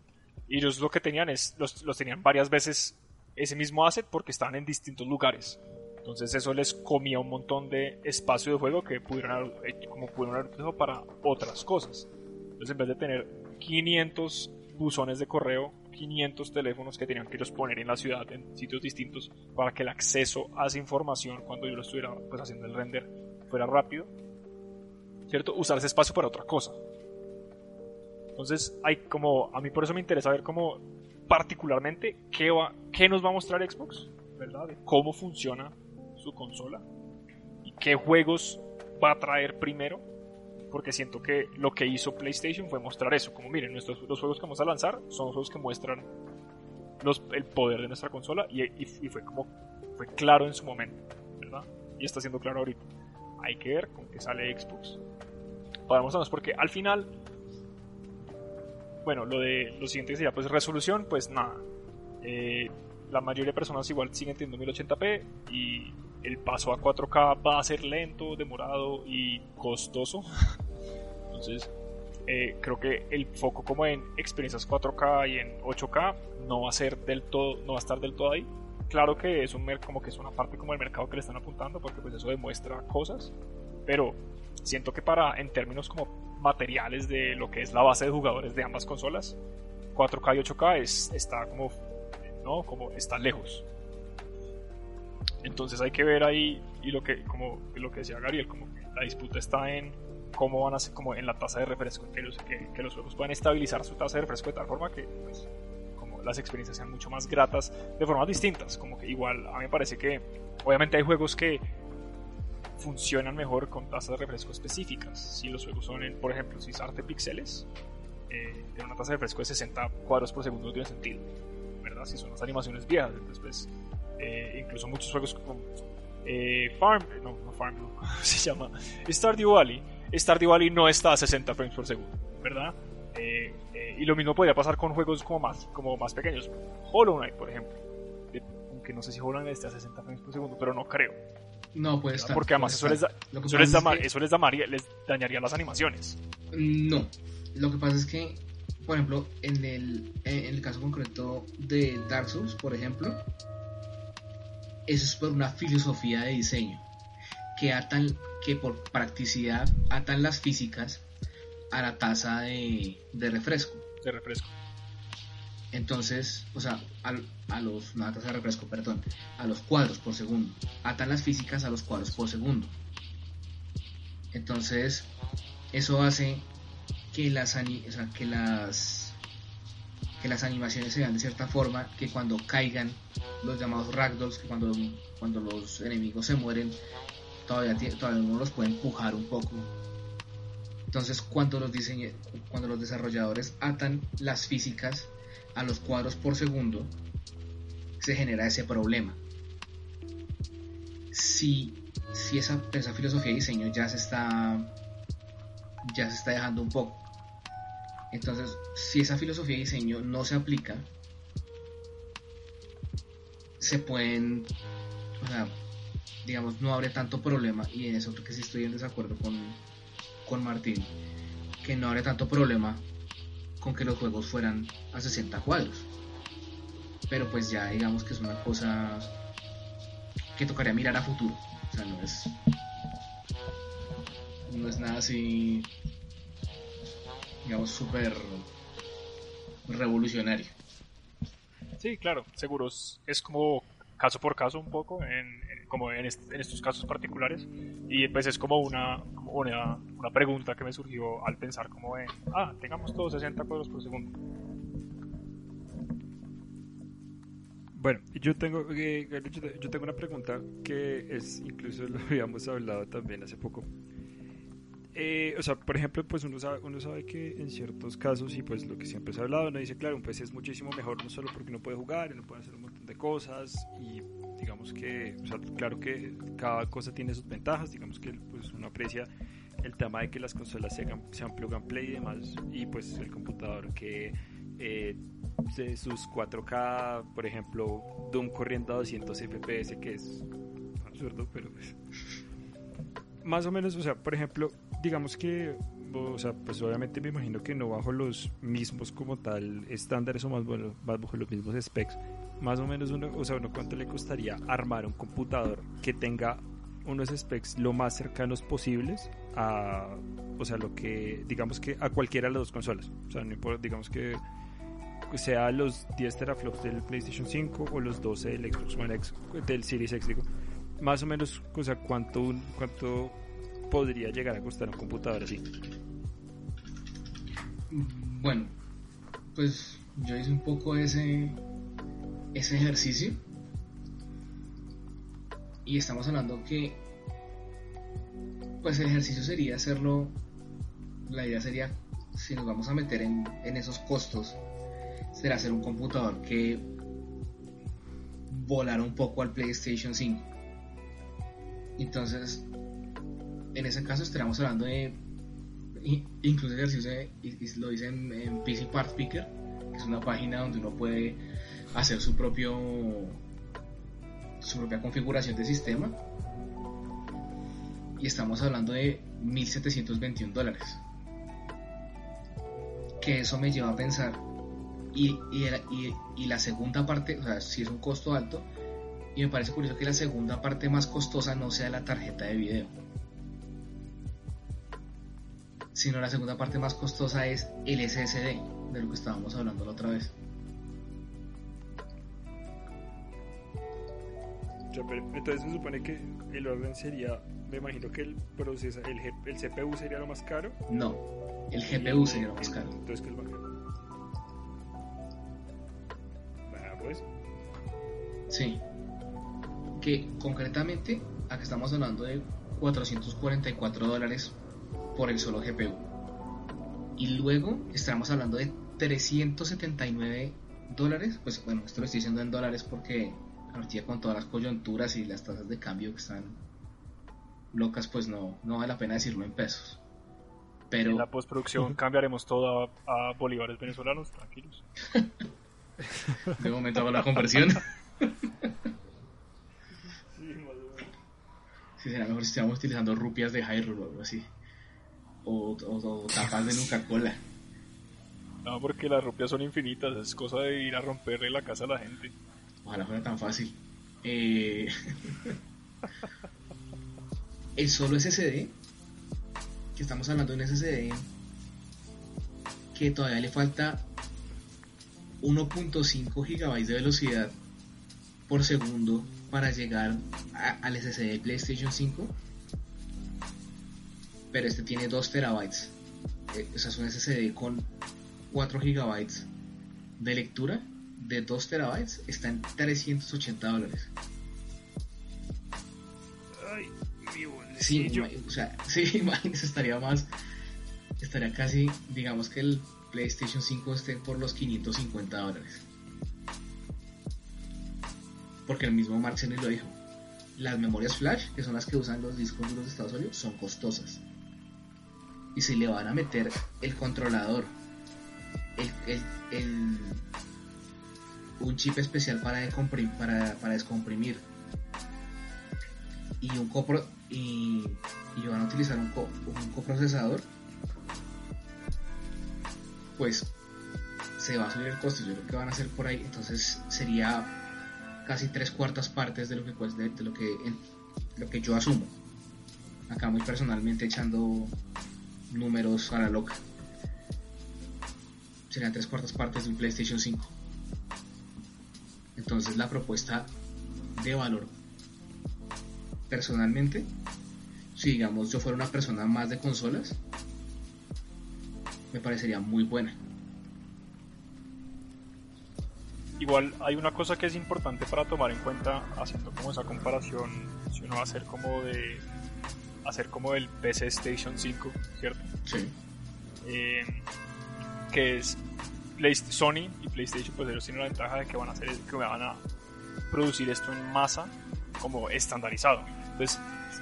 Speaker 1: y ellos lo que tenían es, los, los tenían varias veces ese mismo asset porque estaban en distintos lugares. Entonces eso les comía un montón de espacio de juego que pudieron haber, como pudieron haber utilizado para otras cosas. Entonces en vez de tener 500 buzones de correo, 500 teléfonos que tenían que ellos poner en la ciudad en sitios distintos para que el acceso a esa información cuando yo lo estuviera pues, haciendo el render fuera rápido, ¿cierto? Usar ese espacio para otra cosa. Entonces, hay como, a mí por eso me interesa ver cómo particularmente qué, va, qué nos va a mostrar Xbox, ¿verdad? De cómo funciona consola y qué juegos va a traer primero, porque siento que lo que hizo PlayStation fue mostrar eso, como miren, nuestros, los juegos que vamos a lanzar son juegos que muestran los, el poder de nuestra consola y, fue como fue claro en su momento, ¿verdad? Y está siendo claro ahorita. Hay que ver con qué sale Xbox. Podemos porque al final bueno, lo de lo siguiente sería pues resolución, pues nada. Eh, la mayoría de personas igual siguen teniendo 1080p y el paso a 4K va a ser lento, demorado y costoso. Entonces, eh, creo que el foco como en experiencias 4K y en 8K no va a ser del todo, no va a estar del todo ahí. Claro que es un como que es una parte como el mercado que le están apuntando porque pues eso demuestra cosas, pero siento que para en términos como materiales de lo que es la base de jugadores de ambas consolas, 4K y 8K es, está como, ¿no? como está lejos. Entonces hay que ver ahí y lo que como lo que decía Gabriel, como la disputa está en cómo van a ser como en la tasa de refresco, que los, que, los juegos puedan estabilizar su tasa de refresco de tal forma que pues, como las experiencias sean mucho más gratas de formas distintas, como que igual a mí me parece que obviamente hay juegos que funcionan mejor con tasas de refresco específicas. Si los juegos son, en, por ejemplo, si es arte píxeles, eh, una tasa de refresco de 60 cuadros por segundo no tiene sentido, ¿verdad? Si son las animaciones viejas, entonces pues, eh, incluso muchos juegos como eh, Farm, no, no Farm, no, se llama Stardew Valley, Stardew Valley no está a 60 frames por segundo, ¿verdad? Eh, eh, y lo mismo podría pasar con juegos como más, como más pequeños, Hollow Knight, por ejemplo, aunque no sé si Hollow Knight está a 60 frames por segundo, pero no creo.
Speaker 3: No, puede estar.
Speaker 1: Porque además eso, Les, eso, les, eso les, dañaría, les dañaría las animaciones.
Speaker 3: No, lo que pasa es que por ejemplo, en el, en el caso concreto de Dark Souls, por ejemplo, eso es por una filosofía de diseño que atan, que por practicidad atan las físicas a la tasa de, de refresco.
Speaker 1: De refresco.
Speaker 3: Entonces, o sea, a, a los, no a tasa de refresco, perdón, a los cuadros por segundo. Atan las físicas a los cuadros por segundo. Entonces, eso hace que las, o sea, que las que las animaciones se de cierta forma, que cuando caigan los llamados ragdolls, que cuando, cuando los enemigos se mueren, todavía, todavía uno los puede empujar un poco. Entonces, cuando los, diseñe, cuando los desarrolladores atan las físicas a los cuadros por segundo, se genera ese problema. Si, si esa, esa filosofía de diseño ya se está ya se está dejando un poco. Entonces, si esa filosofía de diseño no se aplica, se pueden, o sea, digamos, no habrá tanto problema, y en eso creo que sí estoy en desacuerdo con, con Martín, que no habrá tanto problema con que los juegos fueran a 60 cuadros. Pero pues ya digamos que es una cosa que tocaría mirar a futuro. O sea, no es no es nada así, digamos, súper revolucionario.
Speaker 1: Sí, claro, seguros. Es como caso por caso un poco, en, como en, estos casos particulares. Y pues es como una, una, una, pregunta que me surgió al pensar como en, ah, tengamos todos 60 cuadros por segundo.
Speaker 4: Bueno, yo tengo, eh, yo tengo una pregunta que es, incluso lo habíamos hablado también hace poco, eh, o sea, por ejemplo, pues uno sabe, uno sabe que en ciertos casos, y pues lo que siempre se ha hablado, uno dice, claro, un PC es muchísimo mejor no solo porque uno puede jugar, uno puede hacer un montón de cosas, y digamos que, o sea, claro que cada cosa tiene sus ventajas, digamos que pues uno aprecia el tema de que las consolas sean, sean plug and play y demás, y pues el computador que eh, sus 4K, por ejemplo, Doom corriendo a 200 FPS, que es absurdo, pero pues más o menos, o sea, por ejemplo, digamos que, o sea, pues obviamente me imagino que no bajo los mismos como tal estándares o más, bueno, bajo los mismos specs, más o menos uno, o sea, uno cuánto le costaría armar un computador que tenga unos specs lo más cercanos posibles a, o sea, lo que, digamos que a cualquiera de las dos consolas, o sea, no importa, digamos que sea los 10 teraflops del PlayStation 5 o los 12 del Xbox One X, del Series X, digo, más o menos, o sea, cuánto, cuánto podría llegar a costar un computador así.
Speaker 3: Bueno, pues yo hice un poco ese, ese ejercicio y estamos hablando que pues el ejercicio sería hacerlo la idea sería si nos vamos a meter en, en esos costos será hacer un computador que volara un poco al PlayStation 5 entonces, en ese caso estaríamos hablando de incluso ejercicio, y, lo dicen en PC Part Picker, que es una página donde uno puede hacer su propio su propia configuración de sistema. Y estamos hablando de 1.721 dólares. Que eso me lleva a pensar, y, y, y, la segunda parte, o sea, si es un costo alto, y me parece curioso que la segunda parte más costosa no sea la tarjeta de video. Sino la segunda parte más costosa es el SSD, de lo que estábamos hablando la otra vez.
Speaker 4: Entonces se supone que el orden sería, me imagino que el proceso, el, el CPU sería lo más caro.
Speaker 3: No, el GPU sería lo más caro.
Speaker 4: Entonces, ¿qué es más caro? pues.
Speaker 3: Sí que concretamente acá estamos hablando de 444 dólares por el solo GPU. Y luego estamos hablando de 379 dólares, pues bueno, esto lo estoy diciendo en dólares porque ahorita con todas las coyunturas y las tasas de cambio que están locas, pues no, no vale la pena decirlo en pesos. Pero...
Speaker 1: En la postproducción cambiaremos todo a, bolívares venezolanos, tranquilos.
Speaker 3: de momento hago la conversión. Sí, será mejor si estamos utilizando rupias de Hyrule o algo así. O, o, tapas de Nuca-Cola.
Speaker 1: No, porque las rupias son infinitas, es cosa de ir a romperle la casa a la gente.
Speaker 3: Ojalá fuera tan fácil. Eh... el solo SSD, que estamos hablando de un SSD que todavía le falta 1.5 GB de velocidad por segundo para llegar al SSD de PlayStation 5. Pero este tiene 2 terabytes. Eh, o sea, es un SSD con 4 GB de lectura de 2 terabytes. Está en 380 dólares.
Speaker 1: Ay, mi
Speaker 3: sí, o sea, sí, imagínese, estaría más. Estaría casi, digamos que el PlayStation 5 esté por los 550 dólares porque el mismo Mark Cerny lo dijo. Las memorias flash, que son las que usan los discos duros de Estados Unidos, son costosas. Y si le van a meter el controlador, un chip especial para, para, para descomprimir y un copro y, y van a utilizar un, un coprocesador, pues se va a subir el costo. Yo creo que van a hacer por ahí. Entonces sería casi tres cuartas partes de lo que de, lo que lo que yo asumo acá muy personalmente echando números a la loca. Serían tres cuartas partes de un PlayStation 5 entonces la propuesta de valor. Personalmente si digamos yo fuera una persona más de consolas me parecería muy buena.
Speaker 1: Igual hay una cosa que es importante para tomar en cuenta haciendo como esa comparación, si uno va a hacer como de hacer como el PC Station 5, ¿cierto?
Speaker 3: Sí.
Speaker 1: Eh, que es Sony y PlayStation, pues ellos tienen la ventaja de que van a hacer que van a producir esto en masa como estandarizado. Entonces,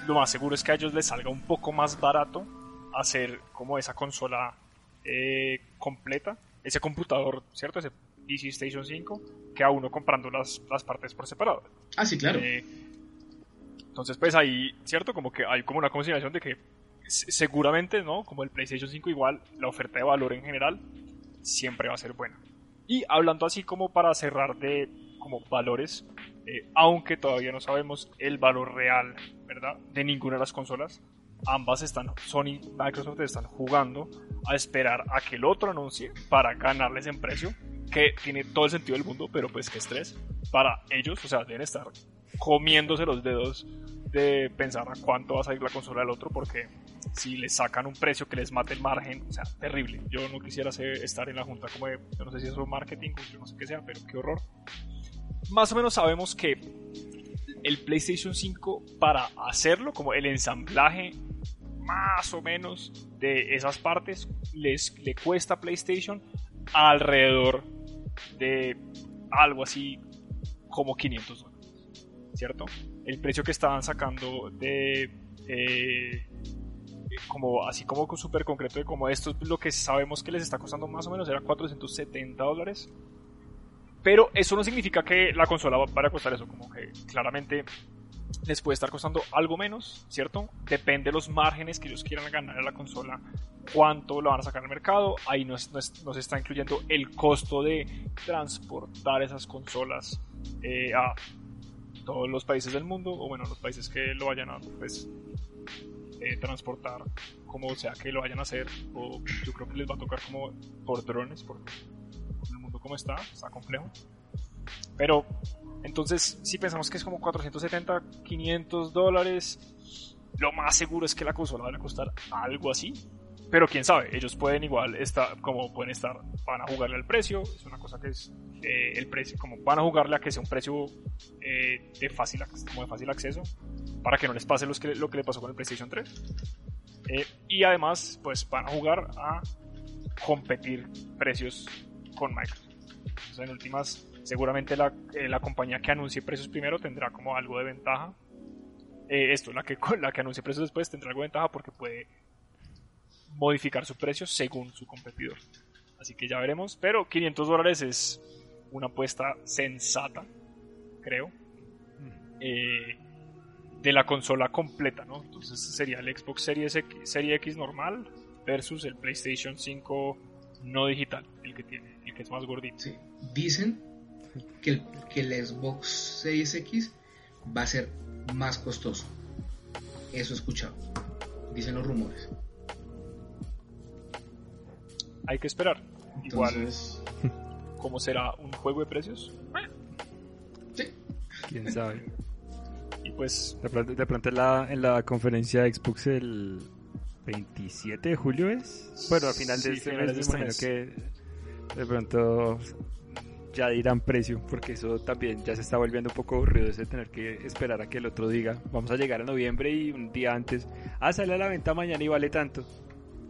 Speaker 1: lo más seguro es que a ellos les salga un poco más barato hacer como esa consola eh, completa, ese computador, ¿cierto? Ese DC Station 5 que a uno comprando las, las partes por separado.
Speaker 3: Ah, sí, claro.
Speaker 1: Eh, entonces, pues ahí, ¿cierto? Como que hay como una consideración de que seguramente, ¿no? Como el PlayStation 5 igual, la oferta de valor en general siempre va a ser buena. Y hablando así como para cerrar de como valores, eh, aunque todavía no sabemos el valor real, ¿verdad? De ninguna de las consolas, ambas están, Sony Microsoft están jugando a esperar a que el otro anuncie para ganarles en precio que tiene todo el sentido del mundo, pero pues que estrés para ellos, o sea, deben estar comiéndose los dedos de pensar a cuánto va a salir la consola del otro, porque si les sacan un precio que les mate el margen, o sea, terrible. Yo no quisiera estar en la junta como de, no sé si eso es marketing yo no sé qué sea, pero qué horror. Más o menos sabemos que el PlayStation 5 para hacerlo, como el ensamblaje más o menos de esas partes, les le cuesta a PlayStation alrededor de algo así como 500 dólares, ¿cierto? El precio que estaban sacando de... Eh, como así como súper concreto de como esto es lo que sabemos que les está costando más o menos era 470 dólares pero eso no significa que la consola vaya a costar eso como que claramente les puede estar costando algo menos, ¿cierto? Depende de los márgenes que ellos quieran ganar a la consola, cuánto lo van a sacar al mercado. Ahí no, se está incluyendo el costo de transportar esas consolas eh, a todos los países del mundo, o bueno, los países que lo vayan a pues, eh, transportar, como sea que lo vayan a hacer, o yo creo que les va a tocar como por drones, porque el mundo como está, está complejo. Pero entonces, si pensamos que es como 470, 500 dólares, lo más seguro es que la consola va a costar algo así. Pero quién sabe, ellos pueden igual estar, como pueden estar, van a jugarle al precio, es una cosa que es eh, el precio, como van a jugarle a que sea un precio eh, de, fácil, como de fácil acceso, para que no les pase lo que, lo que le pasó con el PlayStation 3. Eh, y además, pues van a jugar a competir precios con Microsoft. Entonces, en últimas, seguramente la, eh, la compañía que anuncie precios primero tendrá como algo de ventaja. Eh, esto, la que, la que anuncie precios después tendrá algo de ventaja porque puede modificar su precio según su competidor. Así que ya veremos. Pero 500 dólares es una apuesta sensata, creo. Eh, de la consola completa, ¿no? Entonces sería el Xbox Series X, Serie X normal versus el PlayStation 5 no digital, el que tiene, el que es más gordito.
Speaker 3: Sí. Dicen que el, que el Xbox Series X va a ser más costoso. Eso he escuchado. Dicen los rumores.
Speaker 1: Hay que esperar. Igual,
Speaker 3: Entonces,
Speaker 1: ¿cómo será un juego de precios?
Speaker 3: sí.
Speaker 4: Quién sabe.
Speaker 1: Y pues,
Speaker 4: De pronto, de pronto en, la, en la conferencia de Xbox el 27 de julio es. Bueno, al final de
Speaker 1: Sí,
Speaker 4: este mes
Speaker 1: de este
Speaker 4: imagino que de pronto ya dirán precio, porque eso también ya se está volviendo un poco aburrido ese tener que esperar a que el otro diga, vamos a llegar a noviembre y un día antes, ah, sale a la venta mañana y vale tanto.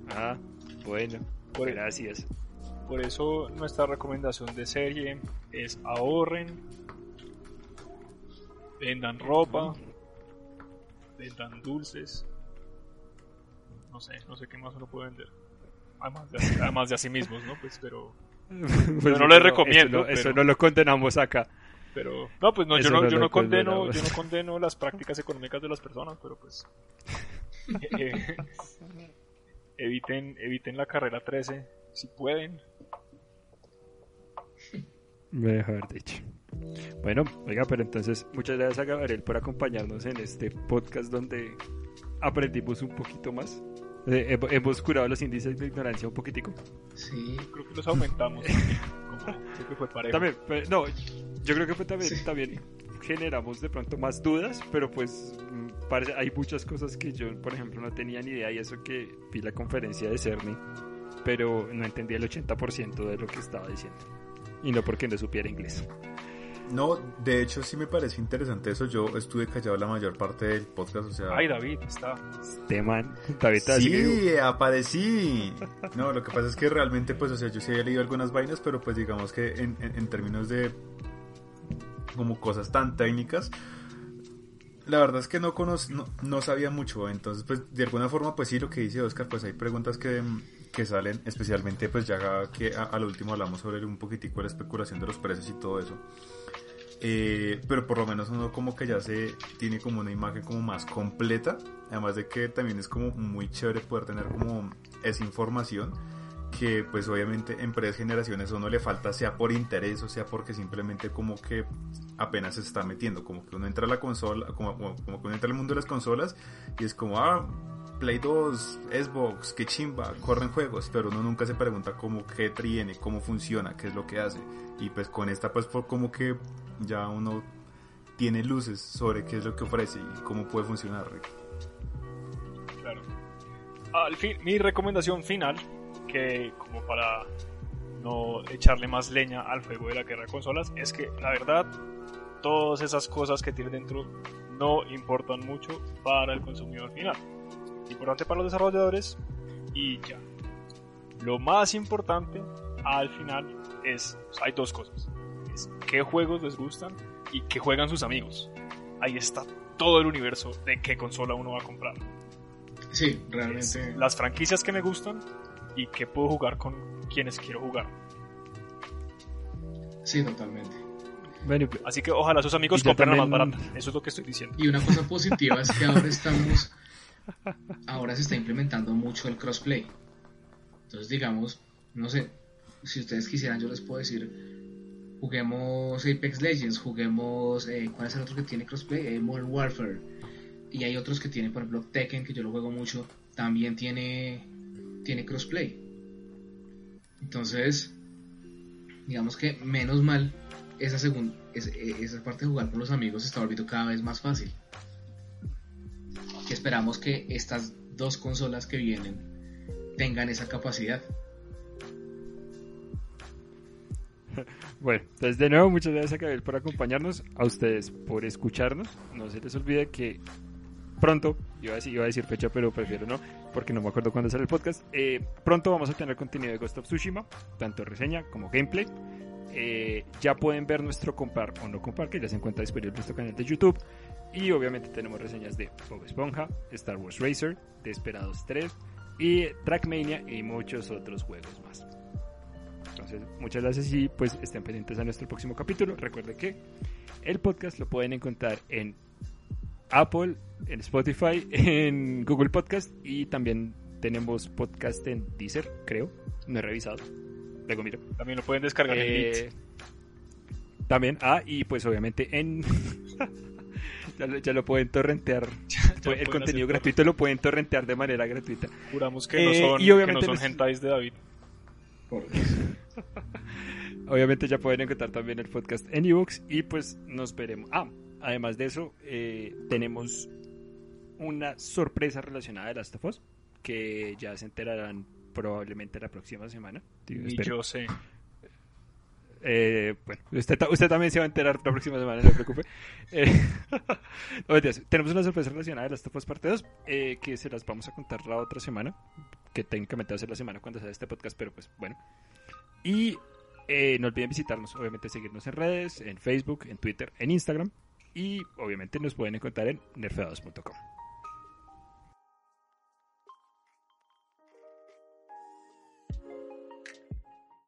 Speaker 4: Ah, bueno,
Speaker 1: Por-
Speaker 4: gracias.
Speaker 1: por eso nuestra recomendación de serie es ahorren, vendan ropa, vendan dulces. No sé, no sé qué más uno puede vender. Además de, además de a sí mismos, ¿no? Pues, pero,
Speaker 4: Pues
Speaker 1: no les recomiendo,
Speaker 4: Eso no, eso
Speaker 1: pero-
Speaker 4: no lo condenamos acá.
Speaker 1: pero, no, pues no, yo no,
Speaker 4: no
Speaker 1: yo no condeno, yo no condeno las prácticas económicas de las personas, pero pues, eh, eviten, eviten la carrera 13 si pueden.
Speaker 4: Mejor dicho. Bueno, oiga, pero entonces muchas gracias a Gabriel por acompañarnos en este podcast donde aprendimos un poquito más. Eh, he- hemos curado los índices de ignorancia un poquitico.
Speaker 3: Sí.
Speaker 1: Creo que los aumentamos. Como, creo que fue parejo.
Speaker 4: También, pero- no, yo creo que fue también,
Speaker 3: Sí.
Speaker 4: también generamos de pronto más dudas, pero pues mm, parece- hay muchas cosas que yo, por ejemplo, no tenía ni idea y eso que vi la conferencia de Cerny, pero no entendía el 80% de lo que estaba diciendo. Y no porque no supiera inglés.
Speaker 2: No, de hecho sí me pareció interesante eso. Yo estuve callado la mayor parte del podcast, o sea...
Speaker 1: Ay, David, está.
Speaker 4: Este man, David, así que-
Speaker 2: Sí, aparecí. No, lo que pasa es que realmente, pues, o sea, yo sí había leído algunas vainas, pero pues digamos que en, en- en términos de como cosas tan técnicas, la verdad es que no, conoc- no, no sabía mucho. Entonces, pues, de alguna forma, pues sí, lo que dice Oscar, pues hay preguntas que, que salen, especialmente, pues ya que a lo último hablamos sobre un poquitico de la especulación de los precios y todo eso. Eh, pero por lo menos uno como que ya se tiene como una imagen como más completa además de que también es como muy chévere poder tener como esa información que pues obviamente en previas generaciones a uno le falta sea por interés o sea porque simplemente como que apenas se está metiendo como que uno entra a la consola como, como, como que uno entra al mundo de las consolas y es como ah Play 2, Xbox, qué chimba, corren juegos, pero uno nunca se pregunta cómo qué tiene, cómo funciona, qué es lo que hace. Y pues con esta pues por como que ya uno tiene luces sobre qué es lo que ofrece y cómo puede funcionar.
Speaker 1: Claro. Al fin, mi recomendación final, que como para no echarle más leña al juego de la guerra de consolas, es que la verdad, todas esas cosas que tiene dentro no importan mucho para el consumidor final. Importante para los desarrolladores y ya. Lo más importante al final es, hay dos cosas. Es qué juegos les gustan y qué juegan sus amigos. Ahí está todo el universo de qué consola uno va a comprar.
Speaker 3: Sí,
Speaker 1: Es
Speaker 3: realmente.
Speaker 1: las franquicias que me gustan y que puedo jugar con quienes quiero jugar.
Speaker 3: Sí, totalmente.
Speaker 4: Bueno,
Speaker 1: Así que ojalá sus amigos compren la más
Speaker 4: también-
Speaker 1: barata. Eso es lo que estoy diciendo.
Speaker 3: Y una cosa positiva es que ahora estamos. Ahora se está implementando mucho el crossplay. Entonces, digamos, no sé, si ustedes quisieran, yo les puedo decir. Juguemos Apex Legends, juguemos. eh, ¿Cuál es el otro que tiene crossplay? Eh, Modern Warfare. Y hay otros que tienen, por ejemplo, Tekken, que yo lo juego mucho, también tiene, tiene crossplay. Entonces, digamos que menos mal, esa, segun- es- eh, esa parte de jugar con los amigos está volviendo cada vez más fácil. Esperamos que estas dos consolas que vienen tengan esa capacidad.
Speaker 4: Bueno, entonces de nuevo muchas gracias a Gabriel por acompañarnos, a ustedes por escucharnos. No se les olvide que pronto, iba a decir, iba a decir fecha, pero prefiero no, porque no me acuerdo cuándo sale el podcast. eh, pronto vamos a tener contenido de Ghost of Tsushima, tanto reseña como gameplay. eh, ya pueden ver nuestro compar o no compar, que ya se encuentra disponible en nuestro canal de YouTube. Y obviamente tenemos reseñas de Bob Esponja, Star Wars Racer, Desperados 3 y Trackmania y muchos otros juegos más. Entonces, muchas gracias y pues estén pendientes a nuestro próximo capítulo. Recuerden que el podcast lo pueden encontrar en Apple, en Spotify, en Google Podcast y también tenemos podcast en Deezer, creo. No he revisado. Luego miro.
Speaker 1: También lo pueden descargar en
Speaker 4: Eh, También, ah, y pues obviamente en... ya, lo, ya lo pueden torrentear.
Speaker 1: Ya
Speaker 4: el
Speaker 1: pueden
Speaker 4: contenido gratuito lo pueden torrentear de manera gratuita.
Speaker 1: Juramos que no
Speaker 4: Eh,
Speaker 1: son,
Speaker 4: y
Speaker 1: que no
Speaker 4: obviamente
Speaker 1: son
Speaker 4: les-
Speaker 1: hentais de David.
Speaker 3: Por-
Speaker 4: Obviamente ya pueden encontrar también el podcast en ebooks y pues nos veremos. Ah, además de eso, eh, tenemos una sorpresa relacionada a Last of Us que ya se enterarán probablemente la próxima semana.
Speaker 1: Y yo sé.
Speaker 4: Eh, bueno, usted, usted también se va a enterar la próxima semana, no se preocupe. Eh, tenemos una sorpresa relacionada a Last of Us Parte 2 eh, que se las vamos a contar la otra semana, que técnicamente va a ser la semana cuando sale este podcast, pero pues bueno. Y eh, no olviden visitarnos, obviamente seguirnos en redes, en Facebook, en Twitter, en Instagram y obviamente nos pueden encontrar en nerfeados.com.